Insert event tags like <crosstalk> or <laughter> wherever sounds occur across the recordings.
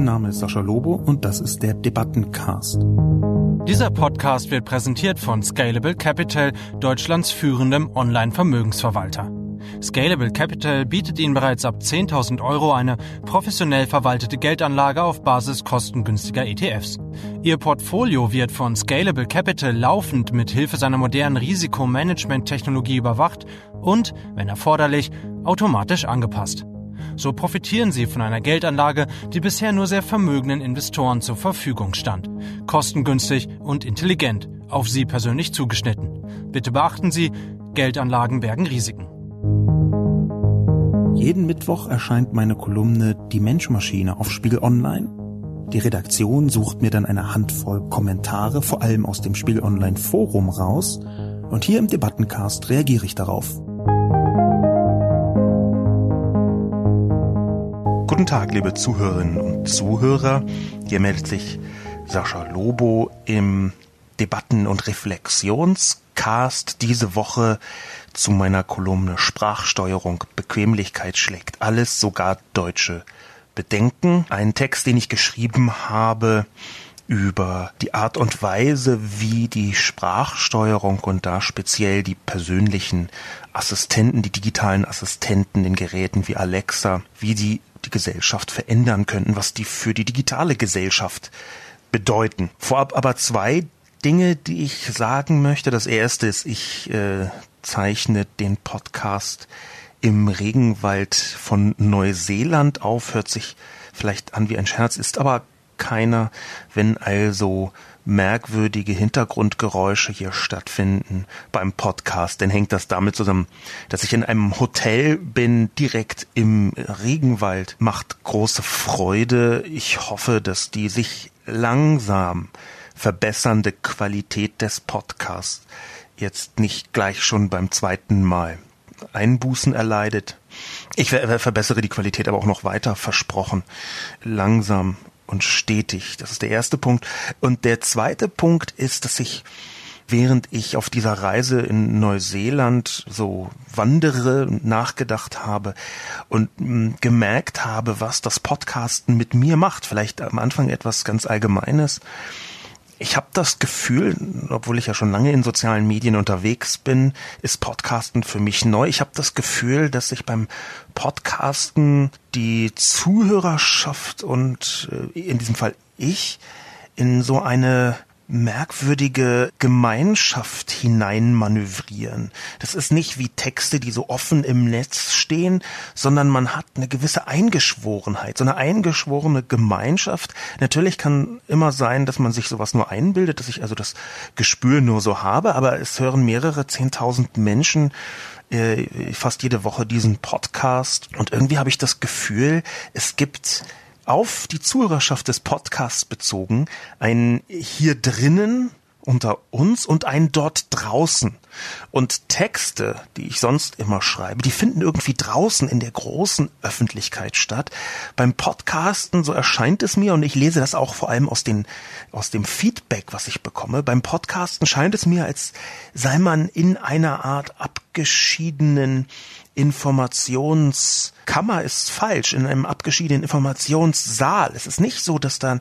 Mein Name ist Sascha Lobo und das ist der Debattencast. Dieser Podcast wird präsentiert von Scalable Capital, Deutschlands führendem Online-Vermögensverwalter. Scalable Capital bietet Ihnen bereits ab 10.000 Euro eine professionell verwaltete Geldanlage auf Basis kostengünstiger ETFs. Ihr Portfolio wird von Scalable Capital laufend mit Hilfe seiner modernen Risikomanagement-Technologie überwacht und, wenn erforderlich, automatisch angepasst. So profitieren Sie von einer Geldanlage, die bisher nur sehr vermögenden Investoren zur Verfügung stand. Kostengünstig und intelligent, auf Sie persönlich zugeschnitten. Bitte beachten Sie, Geldanlagen bergen Risiken. Jeden Mittwoch erscheint meine Kolumne Die Menschmaschine auf Spiegel Online. Die Redaktion sucht mir dann eine Handvoll Kommentare, vor allem aus dem Spiegel Online Forum raus. Und hier im Debattencast reagiere ich darauf. Guten Tag, liebe Zuhörerinnen und Zuhörer. Hier meldet sich Sascha Lobo im Debatten- und Reflexionscast diese Woche zu meiner Kolumne Sprachsteuerung, Bequemlichkeit schlägt alles, sogar deutsche Bedenken. Ein Text, den ich geschrieben habe über die Art und Weise, wie die Sprachsteuerung und da speziell die persönlichen Assistenten, die digitalen Assistenten in Geräten wie Alexa, wie die die Gesellschaft verändern könnten, was die für die digitale Gesellschaft bedeuten. Vorab aber zwei Dinge, die ich sagen möchte. Das erste ist, ich äh, zeichne den Podcast im Regenwald von Neuseeland auf. Hört sich vielleicht an wie ein Scherz, ist aber keiner, wenn also merkwürdige Hintergrundgeräusche hier stattfinden beim Podcast, dann hängt das damit zusammen, dass ich in einem Hotel bin, direkt im Regenwald. Macht große Freude. Ich hoffe, dass die sich langsam verbessernde Qualität des Podcasts jetzt nicht gleich schon beim zweiten Mal Einbußen erleidet. Ich verbessere die Qualität aber auch noch weiter versprochen. Langsam und stetig. Das ist der erste Punkt. Und der zweite Punkt ist, dass ich während ich auf dieser Reise in Neuseeland so wandere nachgedacht habe und hm, gemerkt habe, was das Podcasten mit mir macht. Vielleicht am Anfang etwas ganz Allgemeines. Ich habe das Gefühl, obwohl ich ja schon lange in sozialen Medien unterwegs bin, ist Podcasten für mich neu. Ich habe das Gefühl, dass ich beim Podcasten die Zuhörerschaft und äh, in diesem Fall ich in so eine merkwürdige Gemeinschaft hineinmanövrieren. Das ist nicht wie Texte, die so offen im Netz stehen, sondern man hat eine gewisse Eingeschworenheit, so eine eingeschworene Gemeinschaft. Natürlich kann immer sein, dass man sich sowas nur einbildet, dass ich also das Gespür nur so habe, aber es hören mehrere zehntausend Menschen äh, fast jede Woche diesen Podcast und irgendwie habe ich das Gefühl, es gibt auf die Zuhörerschaft des Podcasts bezogen ein hier drinnen unter uns und ein dort draußen. Und Texte, die ich sonst immer schreibe, die finden irgendwie draußen in der großen Öffentlichkeit statt. Beim Podcasten, so erscheint es mir, und ich lese das auch vor allem aus, den, aus dem Feedback, was ich bekomme, beim Podcasten scheint es mir, als sei man in einer Art abgeschiedenen Informationskammer ist falsch, in einem abgeschiedenen Informationssaal. Es ist nicht so, dass dann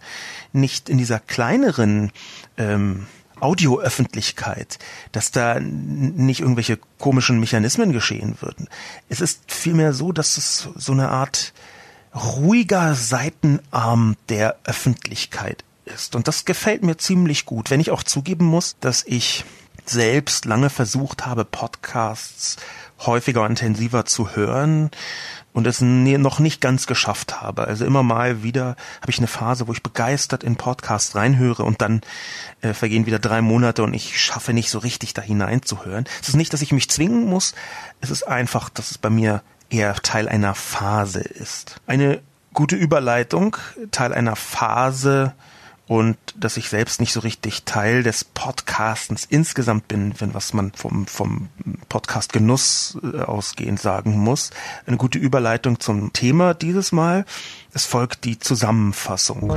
nicht in dieser kleineren ähm, Audioöffentlichkeit, dass da nicht irgendwelche komischen Mechanismen geschehen würden. Es ist vielmehr so, dass es so eine Art ruhiger Seitenarm der Öffentlichkeit ist. Und das gefällt mir ziemlich gut, wenn ich auch zugeben muss, dass ich selbst lange versucht habe, Podcasts häufiger und intensiver zu hören und es noch nicht ganz geschafft habe. Also immer mal wieder habe ich eine Phase, wo ich begeistert in Podcasts reinhöre und dann äh, vergehen wieder drei Monate und ich schaffe nicht so richtig da hineinzuhören. Es ist nicht, dass ich mich zwingen muss, es ist einfach, dass es bei mir eher Teil einer Phase ist. Eine gute Überleitung, Teil einer Phase, und dass ich selbst nicht so richtig Teil des Podcastens insgesamt bin, wenn was man vom, vom Podcast Genuss äh, ausgehend sagen muss. Eine gute Überleitung zum Thema dieses Mal. Es folgt die Zusammenfassung.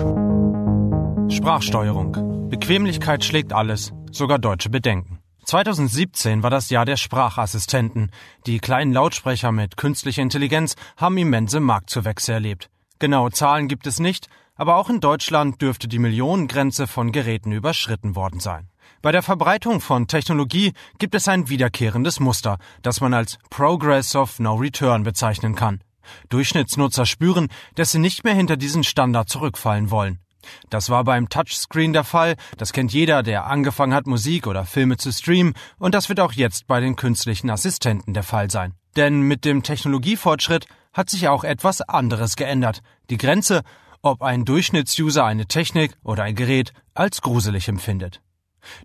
Sprachsteuerung. Bequemlichkeit schlägt alles, sogar deutsche Bedenken. 2017 war das Jahr der Sprachassistenten. Die kleinen Lautsprecher mit künstlicher Intelligenz haben immense Marktzuwächse erlebt. Genaue Zahlen gibt es nicht, Aber auch in Deutschland dürfte die Millionengrenze von Geräten überschritten worden sein. Bei der Verbreitung von Technologie gibt es ein wiederkehrendes Muster, das man als Progress of No Return bezeichnen kann. Durchschnittsnutzer spüren, dass sie nicht mehr hinter diesen Standard zurückfallen wollen. Das war beim Touchscreen der Fall, das kennt jeder, der angefangen hat, Musik oder Filme zu streamen, und das wird auch jetzt bei den künstlichen Assistenten der Fall sein. Denn mit dem Technologiefortschritt hat sich auch etwas anderes geändert. Die Grenze, ob ein Durchschnittsuser eine Technik oder ein Gerät als gruselig empfindet.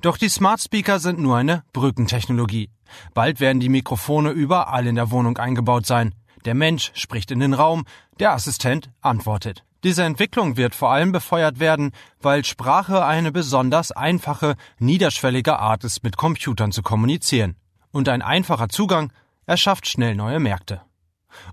Doch die Smart Speaker sind nur eine Brückentechnologie. Bald werden die Mikrofone überall in der Wohnung eingebaut sein. Der Mensch spricht in den Raum, der Assistent antwortet. Diese Entwicklung wird vor allem befeuert werden, weil Sprache eine besonders einfache, niederschwellige Art ist, mit Computern zu kommunizieren. Und ein einfacher Zugang erschafft schnell neue Märkte.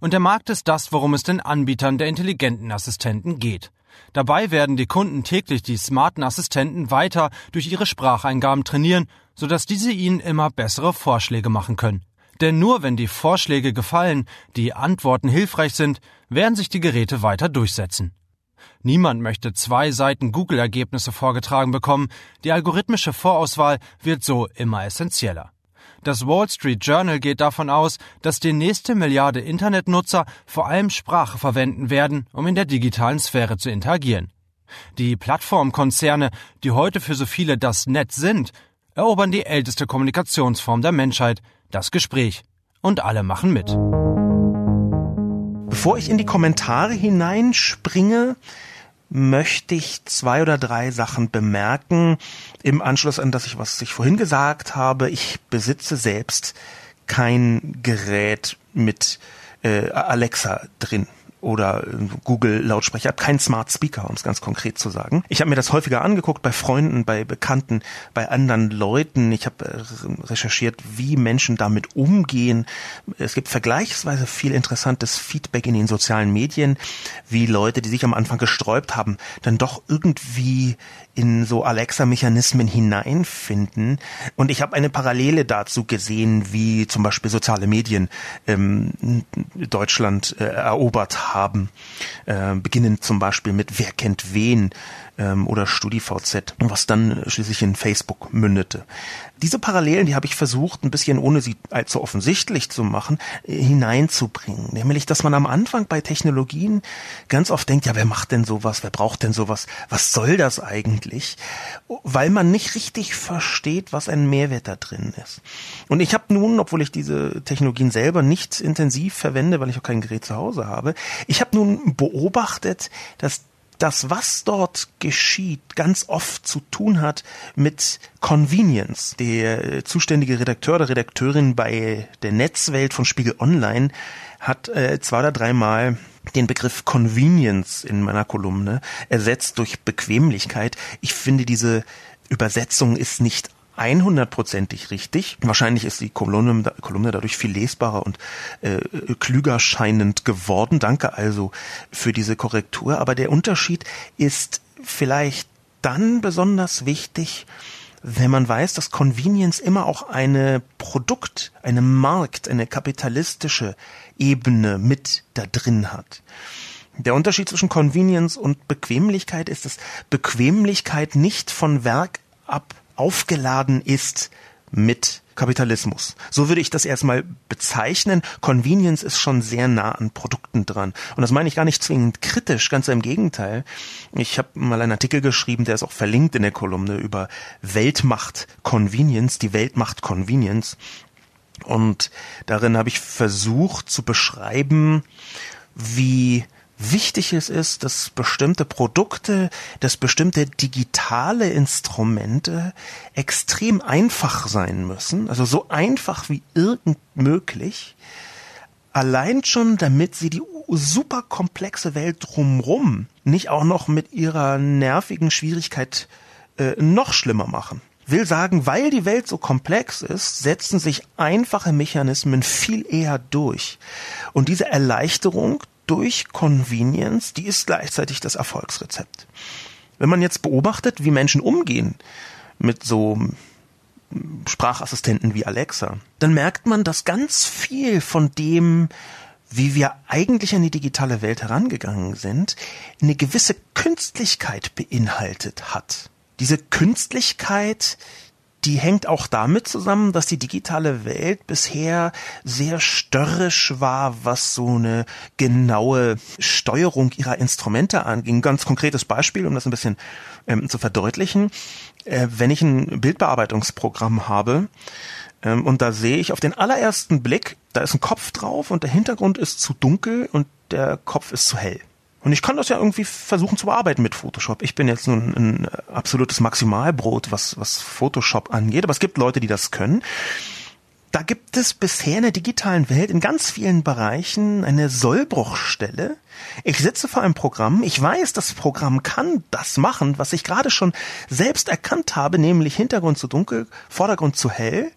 Und der Markt ist das, worum es den Anbietern der intelligenten Assistenten geht. Dabei werden die Kunden täglich die smarten Assistenten weiter durch ihre Spracheingaben trainieren, sodass diese ihnen immer bessere Vorschläge machen können. Denn nur wenn die Vorschläge gefallen, die Antworten hilfreich sind, werden sich die Geräte weiter durchsetzen. Niemand möchte zwei Seiten Google-Ergebnisse vorgetragen bekommen, die algorithmische Vorauswahl wird so immer essentieller. Das Wall Street Journal geht davon aus, dass die nächste Milliarde Internetnutzer vor allem Sprache verwenden werden, um in der digitalen Sphäre zu interagieren. Die Plattformkonzerne, die heute für so viele das Netz sind, erobern die älteste Kommunikationsform der Menschheit, das Gespräch. Und alle machen mit. Bevor ich in die Kommentare hineinspringe, möchte ich zwei oder drei Sachen bemerken im Anschluss an das, was ich vorhin gesagt habe. Ich besitze selbst kein Gerät mit äh, Alexa drin oder Google Lautsprecher. Keinen Smart Speaker, um es ganz konkret zu sagen. Ich habe mir das häufiger angeguckt bei Freunden, bei Bekannten, bei anderen Leuten. Ich habe äh, recherchiert, wie Menschen damit umgehen. Es gibt vergleichsweise viel interessantes Feedback in den sozialen Medien, wie Leute, die sich am Anfang gesträubt haben, dann doch irgendwie in so Alexa-Mechanismen hineinfinden. Und ich habe eine Parallele dazu gesehen, wie zum Beispiel soziale Medien ähm, Deutschland äh, erobert haben. Äh, beginnend zum Beispiel mit Wer kennt wen ähm, oder StudiVZ, was dann schließlich in Facebook mündete. Diese Parallelen, die habe ich versucht, ein bisschen ohne sie allzu offensichtlich zu machen, äh, hineinzubringen. Nämlich, dass man am Anfang bei Technologien ganz oft denkt, ja, wer macht denn sowas, wer braucht denn sowas, was soll das eigentlich? Weil man nicht richtig versteht, was ein Mehrwert da drin ist. Und ich habe nun, obwohl ich diese Technologien selber nicht intensiv verwende, weil ich auch kein Gerät zu Hause habe, ich habe nun beobachtet, dass das, was dort geschieht, ganz oft zu tun hat mit Convenience. Der zuständige Redakteur oder Redakteurin bei der Netzwelt von Spiegel Online hat äh, zwei oder dreimal den Begriff Convenience in meiner Kolumne ersetzt durch Bequemlichkeit. Ich finde, diese Übersetzung ist nicht 100%ig richtig. Wahrscheinlich ist die Kolumne, Kolumne dadurch viel lesbarer und äh, klüger scheinend geworden. Danke also für diese Korrektur. Aber der Unterschied ist vielleicht dann besonders wichtig, wenn man weiß, dass Convenience immer auch eine Produkt, eine Markt, eine kapitalistische Ebene mit da drin hat. Der Unterschied zwischen Convenience und Bequemlichkeit ist, dass Bequemlichkeit nicht von Werk ab aufgeladen ist mit Kapitalismus. So würde ich das erstmal bezeichnen. Convenience ist schon sehr nah an Produkten dran. Und das meine ich gar nicht zwingend kritisch, ganz im Gegenteil. Ich habe mal einen Artikel geschrieben, der ist auch verlinkt in der Kolumne über Weltmacht Convenience, die Weltmacht Convenience. Und darin habe ich versucht zu beschreiben, wie wichtig es ist, dass bestimmte Produkte, dass bestimmte digitale Instrumente extrem einfach sein müssen, also so einfach wie irgend möglich, allein schon damit sie die super komplexe Welt drumrum nicht auch noch mit ihrer nervigen Schwierigkeit äh, noch schlimmer machen. Will sagen, weil die Welt so komplex ist, setzen sich einfache Mechanismen viel eher durch. Und diese Erleichterung durch Convenience, die ist gleichzeitig das Erfolgsrezept. Wenn man jetzt beobachtet, wie Menschen umgehen mit so Sprachassistenten wie Alexa, dann merkt man, dass ganz viel von dem, wie wir eigentlich an die digitale Welt herangegangen sind, eine gewisse Künstlichkeit beinhaltet hat. Diese Künstlichkeit, die hängt auch damit zusammen, dass die digitale Welt bisher sehr störrisch war, was so eine genaue Steuerung ihrer Instrumente anging. Ganz konkretes Beispiel, um das ein bisschen ähm, zu verdeutlichen. Äh, wenn ich ein Bildbearbeitungsprogramm habe, ähm, und da sehe ich auf den allerersten Blick, da ist ein Kopf drauf und der Hintergrund ist zu dunkel und der Kopf ist zu hell. Und ich kann das ja irgendwie versuchen zu bearbeiten mit Photoshop. Ich bin jetzt nun ein absolutes Maximalbrot, was, was Photoshop angeht, aber es gibt Leute, die das können. Da gibt es bisher in der digitalen Welt in ganz vielen Bereichen eine Sollbruchstelle. Ich sitze vor einem Programm, ich weiß, das Programm kann das machen, was ich gerade schon selbst erkannt habe, nämlich Hintergrund zu dunkel, Vordergrund zu hell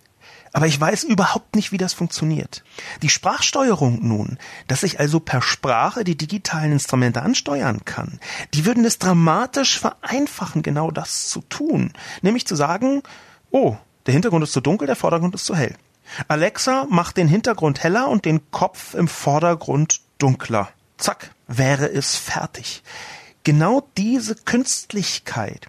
aber ich weiß überhaupt nicht, wie das funktioniert. Die Sprachsteuerung nun, dass ich also per Sprache die digitalen Instrumente ansteuern kann, die würden es dramatisch vereinfachen, genau das zu tun. Nämlich zu sagen, oh, der Hintergrund ist zu dunkel, der Vordergrund ist zu hell. Alexa macht den Hintergrund heller und den Kopf im Vordergrund dunkler. Zack, wäre es fertig. Genau diese Künstlichkeit,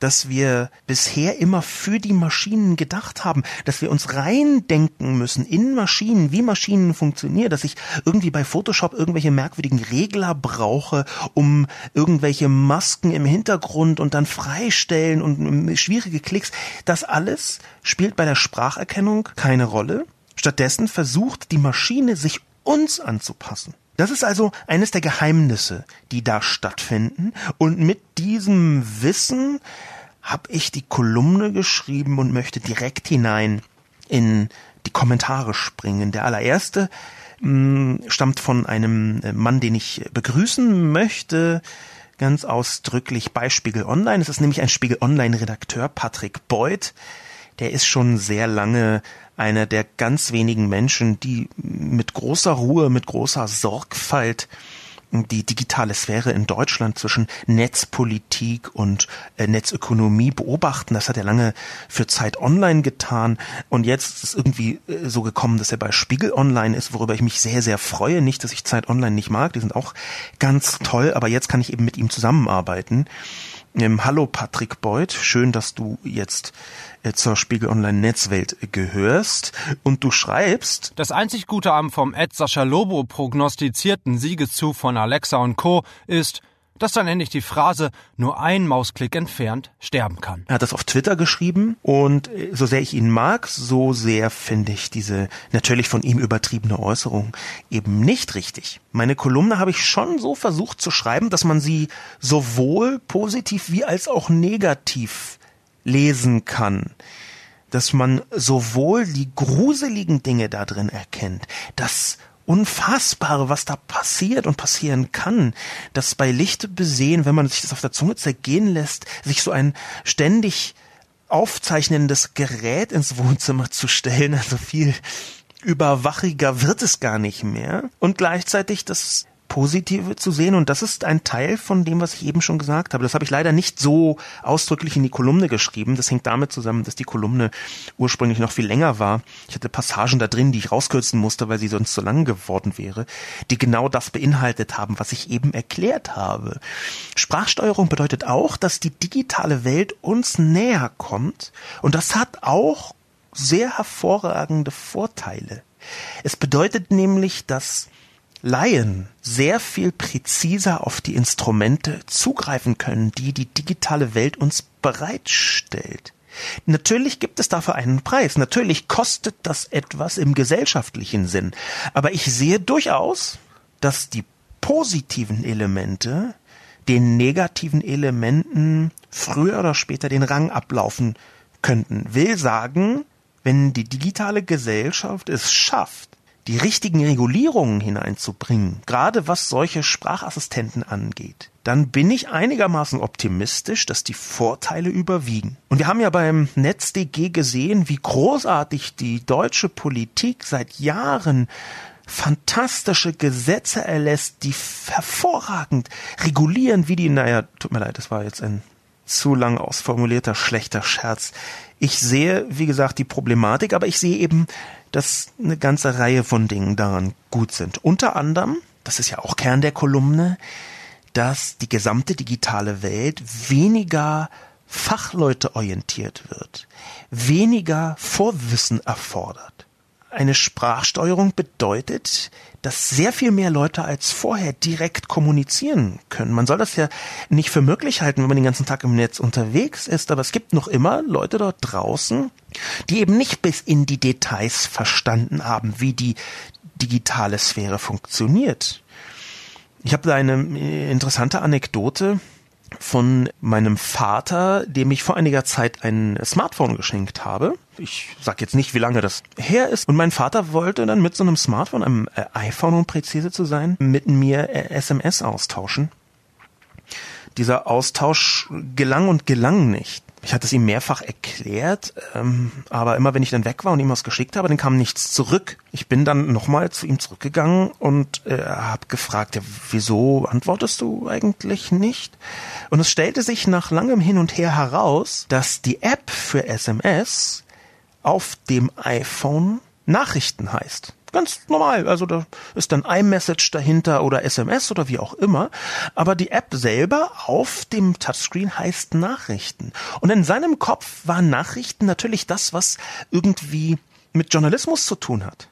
dass wir bisher immer für die Maschinen gedacht haben, dass wir uns reindenken müssen in Maschinen, wie Maschinen funktionieren, dass ich irgendwie bei Photoshop irgendwelche merkwürdigen Regler brauche, um irgendwelche Masken im Hintergrund und dann freistellen und schwierige Klicks. Das alles spielt bei der Spracherkennung keine Rolle. Stattdessen versucht die Maschine sich uns anzupassen. Das ist also eines der Geheimnisse, die da stattfinden. Und mit diesem Wissen habe ich die Kolumne geschrieben und möchte direkt hinein in die Kommentare springen. Der allererste mh, hm, stammt von einem Mann, den ich begrüßen möchte, ganz ausdrücklich bei Spiegel Online. Es ist nämlich ein Spiegel Online Redakteur, Patrick Beuth. Der ist schon sehr lange einer der ganz wenigen Menschen, die mit großer Ruhe, mit großer Sorgfalt die digitale Sphäre in Deutschland zwischen Netzpolitik und äh, Netzökonomie beobachten. Das hat er lange für Zeit Online getan und jetzt ist es irgendwie äh, so gekommen, dass er bei Spiegel Online ist, worüber ich mich sehr, sehr freue. Nicht, dass ich Zeit Online nicht mag, die sind auch ganz toll, aber jetzt kann ich eben mit ihm zusammenarbeiten. Ähm, hallo Patrick Beuth, schön, dass du jetzt zur Spiegel Online Netzwelt gehörst und du schreibst. Das einzig Gute am vom Ed Sascha Lobo prognostizierten Siegeszug von Alexa und Co. ist, dass dann endlich die Phrase nur ein Mausklick entfernt sterben kann. Er hat das auf Twitter geschrieben und äh, so sehr ich ihn mag, so sehr finde ich diese natürlich von ihm übertriebene Äußerung eben nicht richtig. Meine Kolumne habe ich schon so versucht zu schreiben, dass man sie sowohl positiv wie als auch negativ lesen kann, dass man sowohl die gruseligen Dinge da drin erkennt, das Unfassbare, was da passiert und passieren kann, dass bei Licht besehen, wenn man sich das auf der Zunge zergehen lässt, sich so ein ständig aufzeichnendes Gerät ins Wohnzimmer zu stellen, also viel überwachiger wird es gar nicht mehr. Und gleichzeitig das Positive zu sehen. Und das ist ein Teil von dem, was ich eben schon gesagt habe. Das habe ich leider nicht so ausdrücklich in die Kolumne geschrieben. Das hängt damit zusammen, dass die Kolumne ursprünglich noch viel länger war. Ich hatte Passagen da drin, die ich rauskürzen musste, weil sie sonst zu lang geworden wäre, die genau das beinhaltet haben, was ich eben erklärt habe. Sprachsteuerung bedeutet auch, dass die digitale Welt uns näher kommt. Und das hat auch sehr hervorragende Vorteile. Es bedeutet nämlich, dass Laien sehr viel präziser auf die Instrumente zugreifen können, die die digitale Welt uns bereitstellt. Natürlich gibt es dafür einen Preis. Natürlich kostet das etwas im gesellschaftlichen Sinn. Aber ich sehe durchaus, dass die positiven Elemente den negativen Elementen früher oder später den Rang ablaufen könnten. Will sagen, wenn die digitale Gesellschaft es schafft, die richtigen Regulierungen hineinzubringen, gerade was solche Sprachassistenten angeht, dann bin ich einigermaßen optimistisch, dass die Vorteile überwiegen. Und wir haben ja beim NetzDG gesehen, wie großartig die deutsche Politik seit Jahren fantastische Gesetze erlässt, die hervorragend regulieren, wie die, naja, tut mir leid, das war jetzt ein zu lang ausformulierter schlechter Scherz. Ich sehe, wie gesagt, die Problematik, aber ich sehe eben, dass eine ganze Reihe von Dingen daran gut sind. Unter anderem, das ist ja auch Kern der Kolumne, dass die gesamte digitale Welt weniger Fachleute orientiert wird, weniger Vorwissen erfordert. Eine Sprachsteuerung bedeutet, dass sehr viel mehr Leute als vorher direkt kommunizieren können. Man soll das ja nicht für möglich halten, wenn man den ganzen Tag im Netz unterwegs ist, aber es gibt noch immer Leute dort draußen, die eben nicht bis in die Details verstanden haben, wie die digitale Sphäre funktioniert. Ich habe da eine äh, interessante Anekdote von meinem Vater, dem ich vor einiger Zeit ein Smartphone geschenkt habe. Ich sag jetzt nicht, wie lange das her ist. Und mein Vater wollte dann mit so einem Smartphone, einem äh, iPhone, um präzise zu sein, mit mir SMS äh, austauschen. Dieser Austausch gelang und gelang nicht. Ich hatte es ihm mehrfach erklärt, ähm, aber immer wenn ich dann weg war und ihm was geschickt habe, dann kam nichts zurück. Ich bin dann nochmal zu ihm zurückgegangen und äh, habe gefragt, ja, wieso antwortest du eigentlich nicht? Und es stellte sich nach langem Hin und Her heraus, dass die App für SMS auf dem iPhone Nachrichten heißt. Ganz normal. Also da ist dann iMessage dahinter oder SMS oder wie auch immer. Aber die App selber auf dem Touchscreen heißt Nachrichten. Und in seinem Kopf waren Nachrichten natürlich das, was irgendwie mit Journalismus zu tun hat.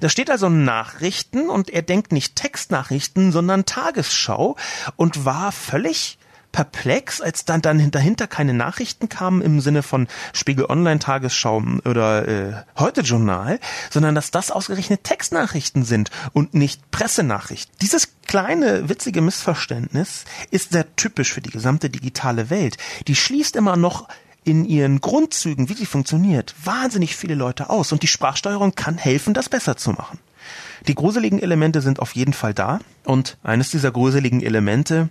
Da steht also Nachrichten und er denkt nicht Textnachrichten, sondern Tagesschau und war völlig perplex, als dann, dann dahinter keine Nachrichten kamen im Sinne von Spiegel Online Tagesschau oder äh, Heute Journal, sondern dass das ausgerechnet Textnachrichten sind und nicht Pressenachrichten. Dieses kleine witzige Missverständnis ist sehr typisch für die gesamte digitale Welt. Die schließt immer noch in ihren Grundzügen, wie sie funktioniert, wahnsinnig viele Leute aus und die Sprachsteuerung kann helfen, das besser zu machen. Die gruseligen Elemente sind auf jeden Fall da und eines dieser gruseligen Elemente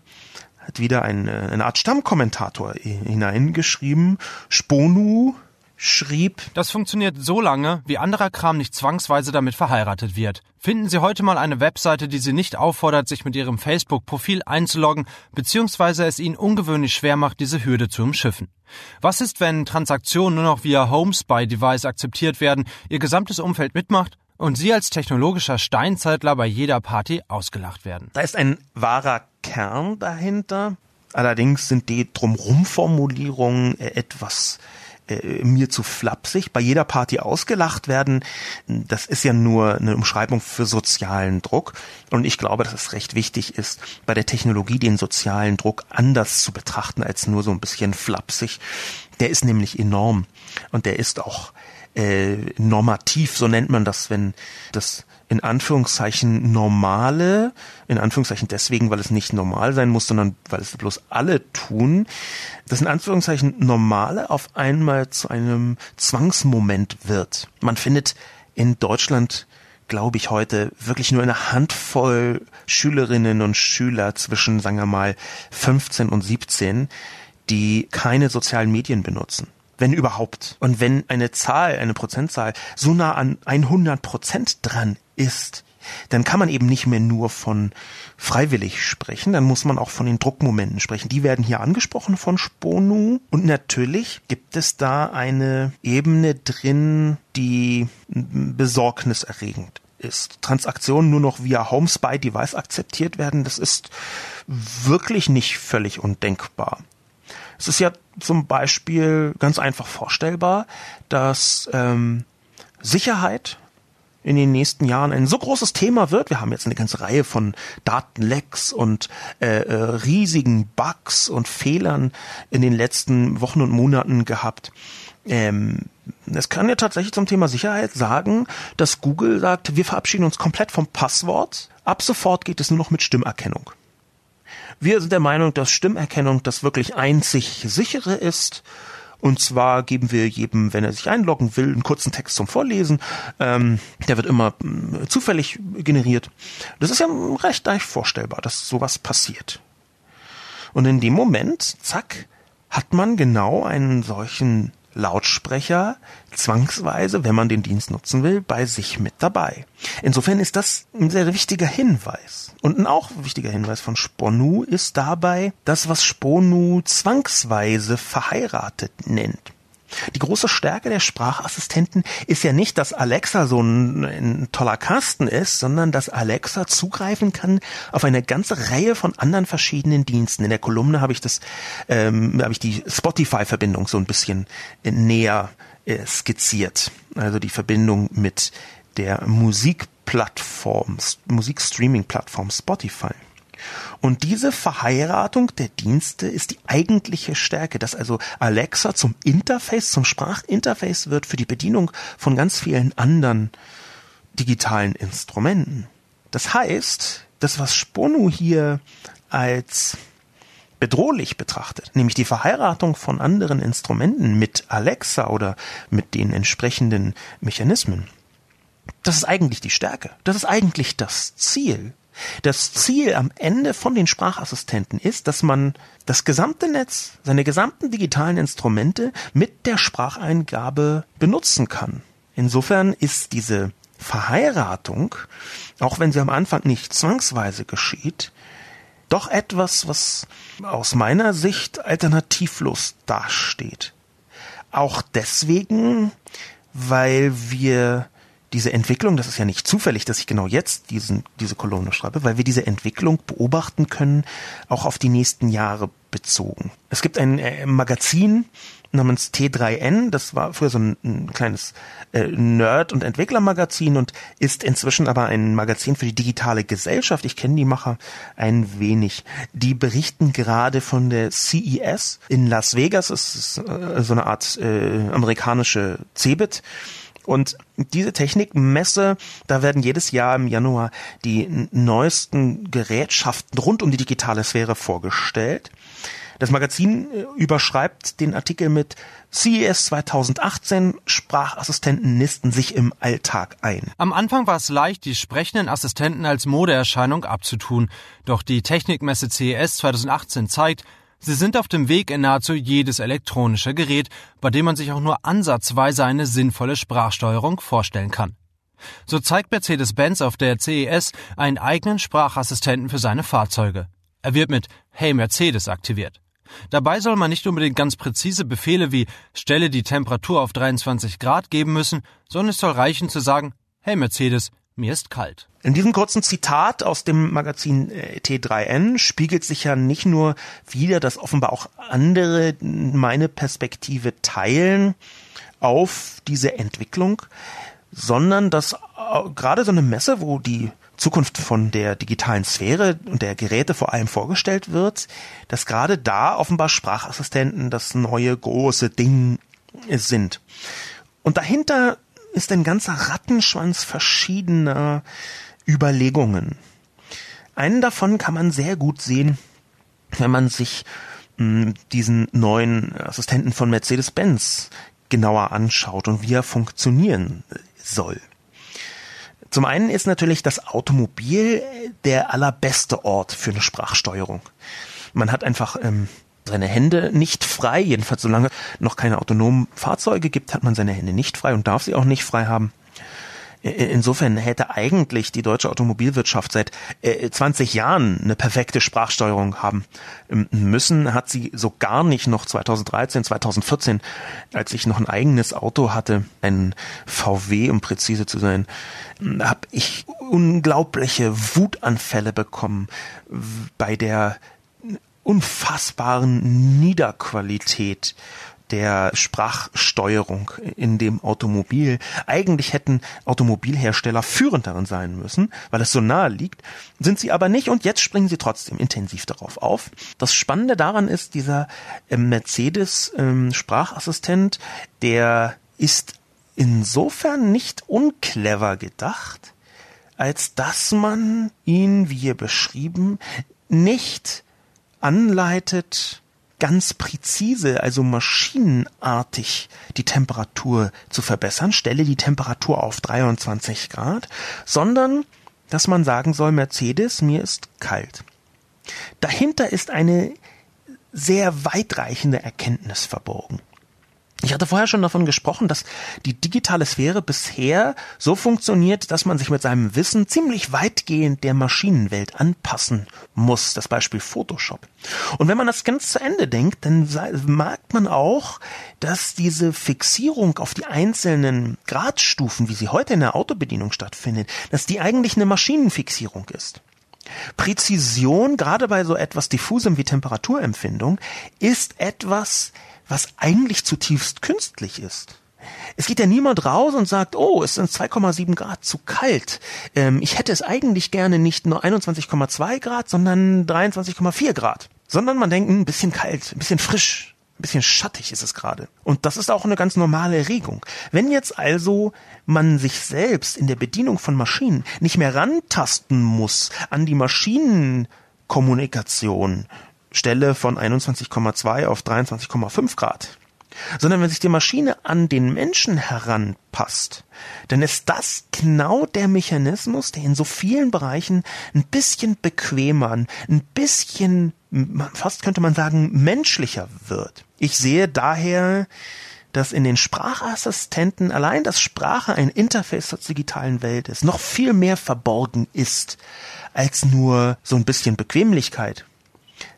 hat wieder ein, äh, eine Art Stammkommentator hineingeschrieben. Sponu schrieb. Das funktioniert so lange, wie anderer Kram nicht zwangsweise damit verheiratet wird. Finden Sie heute mal eine Webseite, die Sie nicht auffordert, sich mit Ihrem Facebook-Profil einzuloggen, beziehungsweise es Ihnen ungewöhnlich schwer macht, diese Hürde zu umschiffen. Was ist, wenn Transaktionen nur noch via Homespy-Device akzeptiert werden, Ihr gesamtes Umfeld mitmacht und Sie als technologischer Steinzeitler bei jeder Party ausgelacht werden? Da ist ein wahrer Kern dahinter. Allerdings sind die Drumrum-Formulierungen äh, etwas äh, mir zu flapsig. Bei jeder Party ausgelacht werden, das ist ja nur eine Umschreibung für sozialen Druck. Und ich glaube, dass es recht wichtig ist, bei der Technologie den sozialen Druck anders zu betrachten als nur so ein bisschen flapsig. Der ist nämlich enorm und der ist auch äh, normativ, so nennt man das, wenn das in Anführungszeichen normale, in Anführungszeichen deswegen, weil es nicht normal sein muss, sondern weil es bloß alle tun, das in Anführungszeichen normale auf einmal zu einem Zwangsmoment wird. Man findet in Deutschland glaube ich, heute wirklich nur eine Handvoll Schülerinnen und Schüler zwischen, sagen wir mal, 15 und 17, die keine sozialen Medien benutzen wenn überhaupt. Und wenn eine Zahl, eine Prozentzahl so nah an 100 Prozent dran ist, dann kann man eben nicht mehr nur von freiwillig sprechen, dann muss man auch von den Druckmomenten sprechen. Die werden hier angesprochen von Sponu und natürlich gibt es da eine Ebene drin, die besorgniserregend ist. Transaktionen nur noch via Homespy Device akzeptiert werden, das ist wirklich nicht völlig undenkbar. Es ist ja zum Beispiel ganz einfach vorstellbar, dass ähm, Sicherheit in den nächsten Jahren ein so großes Thema wird. Wir haben jetzt eine ganze Reihe von Datenlecks und äh, äh, riesigen Bugs und Fehlern in den letzten Wochen und Monaten gehabt. Ähm, es kann ja tatsächlich zum Thema Sicherheit sagen, dass Google sagt, wir verabschieden uns komplett vom Passwort. Ab sofort geht es nur noch mit Stimmerkennung. Wir sind der Meinung, dass Stimmerkennung das wirklich einzig sichere ist. Und zwar geben wir jedem, wenn er sich einloggen will, einen kurzen Text zum Vorlesen. Ähm, der wird immer äh, zufällig generiert. Das ist ja recht leicht vorstellbar, dass sowas passiert. Und in dem Moment, zack, hat man genau einen solchen Lautsprecher zwangsweise, wenn man den Dienst nutzen will, bei sich mit dabei. Insofern ist das ein sehr wichtiger Hinweis. Und ein auch wichtiger Hinweis von Sponu ist dabei das, was Sponu zwangsweise verheiratet nennt. Die große Stärke der Sprachassistenten ist ja nicht, dass Alexa so ein, ein, toller Kasten ist, sondern dass Alexa zugreifen kann auf eine ganze Reihe von anderen verschiedenen Diensten. In der Kolumne habe ich das, ähm, habe ich die Spotify-Verbindung so ein bisschen näher äh, skizziert. Also die Verbindung mit der Musikplattform, Musikstreaming-Plattform Spotify. Und diese Verheiratung der Dienste ist die eigentliche Stärke, dass also Alexa zum Interface, zum Sprachinterface wird für die Bedienung von ganz vielen anderen digitalen Instrumenten. Das heißt, das, was Sponu hier als bedrohlich betrachtet, nämlich die Verheiratung von anderen Instrumenten mit Alexa oder mit den entsprechenden Mechanismen, das ist eigentlich die Stärke, das ist eigentlich das Ziel. Das Ziel am Ende von den Sprachassistenten ist, dass man das gesamte Netz, seine gesamten digitalen Instrumente mit der Spracheingabe benutzen kann. Insofern ist diese Verheiratung, auch wenn sie am Anfang nicht zwangsweise geschieht, doch etwas, was aus meiner Sicht alternativlos dasteht. Auch deswegen, weil wir diese Entwicklung, das ist ja nicht zufällig, dass ich genau jetzt diesen, diese Kolumne schreibe, weil wir diese Entwicklung beobachten können, auch auf die nächsten Jahre bezogen. Es gibt ein äh, Magazin namens T3N, das war früher so ein, ein kleines äh, Nerd- und Entwicklermagazin und ist inzwischen aber ein Magazin für die digitale Gesellschaft. Ich kenne die Macher ein wenig. Die berichten gerade von der CES in Las Vegas. Es ist äh, so eine Art äh, amerikanische CeBIT und diese Technikmesse, da werden jedes Jahr im Januar die neuesten Gerätschaften rund um die digitale Sphäre vorgestellt. Das Magazin äh, überschreibt den Artikel mit CES 2018 Sprachassistenten nisten sich im Alltag ein. Am Anfang war es leicht, die sprechenden Assistenten als Modeerscheinung abzutun. Doch die Technikmesse CES 2018 zeigt, Sie sind auf dem Weg in nahezu jedes elektronische Gerät, bei dem man sich auch nur ansatzweise eine sinnvolle Sprachsteuerung vorstellen kann. So zeigt Mercedes-Benz auf der CES einen eigenen Sprachassistenten für seine Fahrzeuge. Er wird mit Hey Mercedes aktiviert. Dabei soll man nicht unbedingt ganz präzise Befehle wie Stelle die Temperatur auf 23 Grad geben müssen, sondern es soll reichen zu sagen Hey Mercedes, mir ist kalt. In diesem kurzen Zitat aus dem Magazin äh, T3N spiegelt sich ja nicht nur wieder, dass offenbar auch andere meine Perspektive teilen auf diese Entwicklung, sondern dass äh, gerade so eine Messe, wo die Zukunft von der digitalen Sphäre und der Geräte vor allem vorgestellt wird, dass gerade da offenbar Sprachassistenten das neue große Ding sind. Und dahinter ist ein ganzer Rattenschwanz verschiedener Überlegungen. Einen davon kann man sehr gut sehen, wenn man sich hm, diesen neuen Assistenten von Mercedes-Benz genauer anschaut und wie er funktionieren soll. Zum einen ist natürlich das Automobil der allerbeste Ort für eine Sprachsteuerung. Man hat einfach ähm, seine Hände nicht frei, jedenfalls solange noch keine autonomen Fahrzeuge gibt, hat man seine Hände nicht frei und darf sie auch nicht frei haben. Insofern hätte eigentlich die deutsche Automobilwirtschaft seit 20 äh, Jahren eine perfekte Sprachsteuerung haben ähm, müssen, hat sie so gar nicht noch 2013, 2014, als ich noch ein eigenes Auto hatte, ein VW, um präzise zu sein, habe ich unglaubliche Wutanfälle bekommen bei der unfassbaren Niederqualität der Sprachsteuerung in dem Automobil. Eigentlich hätten Automobilhersteller führend darin sein müssen, weil es so nahe liegt, sind sie aber nicht und jetzt springen sie trotzdem intensiv darauf auf. Das Spannende daran ist, dieser ähm, Mercedes ähm, Sprachassistent, der ist insofern nicht unclever gedacht, als dass man ihn, wie hier beschrieben, nicht anleitet, ganz präzise, also maschinenartig die Temperatur zu verbessern, stelle die Temperatur auf 23 Grad, sondern dass man sagen soll, Mercedes, mir ist kalt. Dahinter ist eine sehr weitreichende Erkenntnis verborgen. Ich hatte vorher schon davon gesprochen, dass die digitale Sphäre bisher so funktioniert, dass man sich mit seinem Wissen ziemlich weitgehend der Maschinenwelt anpassen muss. Das Beispiel Photoshop. Und wenn man das ganz zu Ende denkt, dann merkt man auch, dass diese Fixierung auf die einzelnen Gradstufen, wie sie heute in der Autobedienung stattfindet, dass die eigentlich eine Maschinenfixierung ist. Präzision, gerade bei so etwas diffusem wie Temperaturempfindung, ist etwas, was eigentlich zutiefst künstlich ist. Es geht ja niemand raus und sagt, oh, es sind 2,7 Grad zu kalt. Ähm, ich hätte es eigentlich gerne nicht nur 21,2 Grad, sondern 23,4 Grad. Sondern man denkt, hm, ein bisschen kalt, ein bisschen frisch, ein bisschen schattig ist es gerade. Und das ist auch eine ganz normale Regung. Wenn jetzt also man sich selbst in der Bedienung von Maschinen nicht mehr rantasten muss an die Maschinenkommunikation, Stelle von 21,2 auf 23,5 Grad, sondern wenn sich die Maschine an den Menschen heranpasst, dann ist das genau der Mechanismus, der in so vielen Bereichen ein bisschen bequemer, ein bisschen, fast könnte man sagen, menschlicher wird. Ich sehe daher, dass in den Sprachassistenten allein das Sprache ein Interface zur digitalen Welt ist, noch viel mehr verborgen ist als nur so ein bisschen Bequemlichkeit.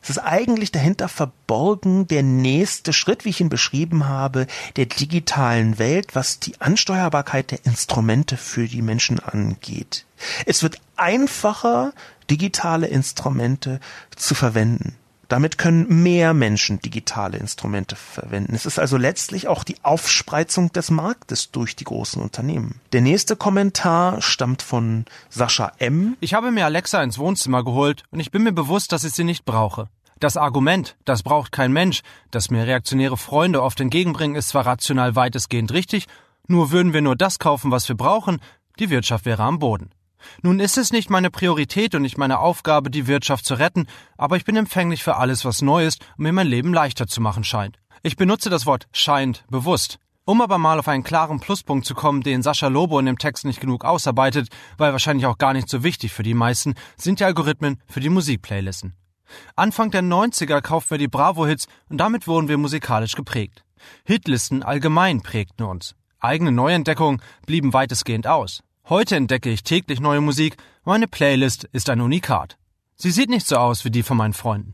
Es ist eigentlich dahinter verborgen der nächste Schritt, wie ich ihn beschrieben habe, der digitalen Welt, was die Ansteuerbarkeit der Instrumente für die Menschen angeht. Es wird einfacher, digitale Instrumente zu verwenden. Damit können mehr Menschen digitale Instrumente verwenden. Es ist also letztlich auch die Aufspreizung des Marktes durch die großen Unternehmen. Der nächste Kommentar stammt von Sascha M. Ich habe mir Alexa ins Wohnzimmer geholt und ich bin mir bewusst, dass ich sie nicht brauche. Das Argument, das braucht kein Mensch, das mir reaktionäre Freunde oft entgegenbringen, ist zwar rational weitestgehend richtig, nur würden wir nur das kaufen, was wir brauchen, die Wirtschaft wäre am Boden. Nun ist es nicht meine Priorität und nicht meine Aufgabe, die Wirtschaft zu retten, aber ich bin empfänglich für alles, was neu ist und mir mein Leben leichter zu machen scheint. Ich benutze das Wort scheint bewusst. Um aber mal auf einen klaren Pluspunkt zu kommen, den Sascha Lobo in dem Text nicht genug ausarbeitet, weil wahrscheinlich auch gar nicht so wichtig für die meisten, sind die Algorithmen für die Musikplaylisten. Anfang der 90er kauften wir die Bravo-Hits und damit wurden wir musikalisch geprägt. Hitlisten allgemein prägten uns. Eigene Neuentdeckungen blieben weitestgehend aus. Heute entdecke ich täglich neue Musik. Meine Playlist ist ein Unikat. Sie sieht nicht so aus wie die von meinen Freunden.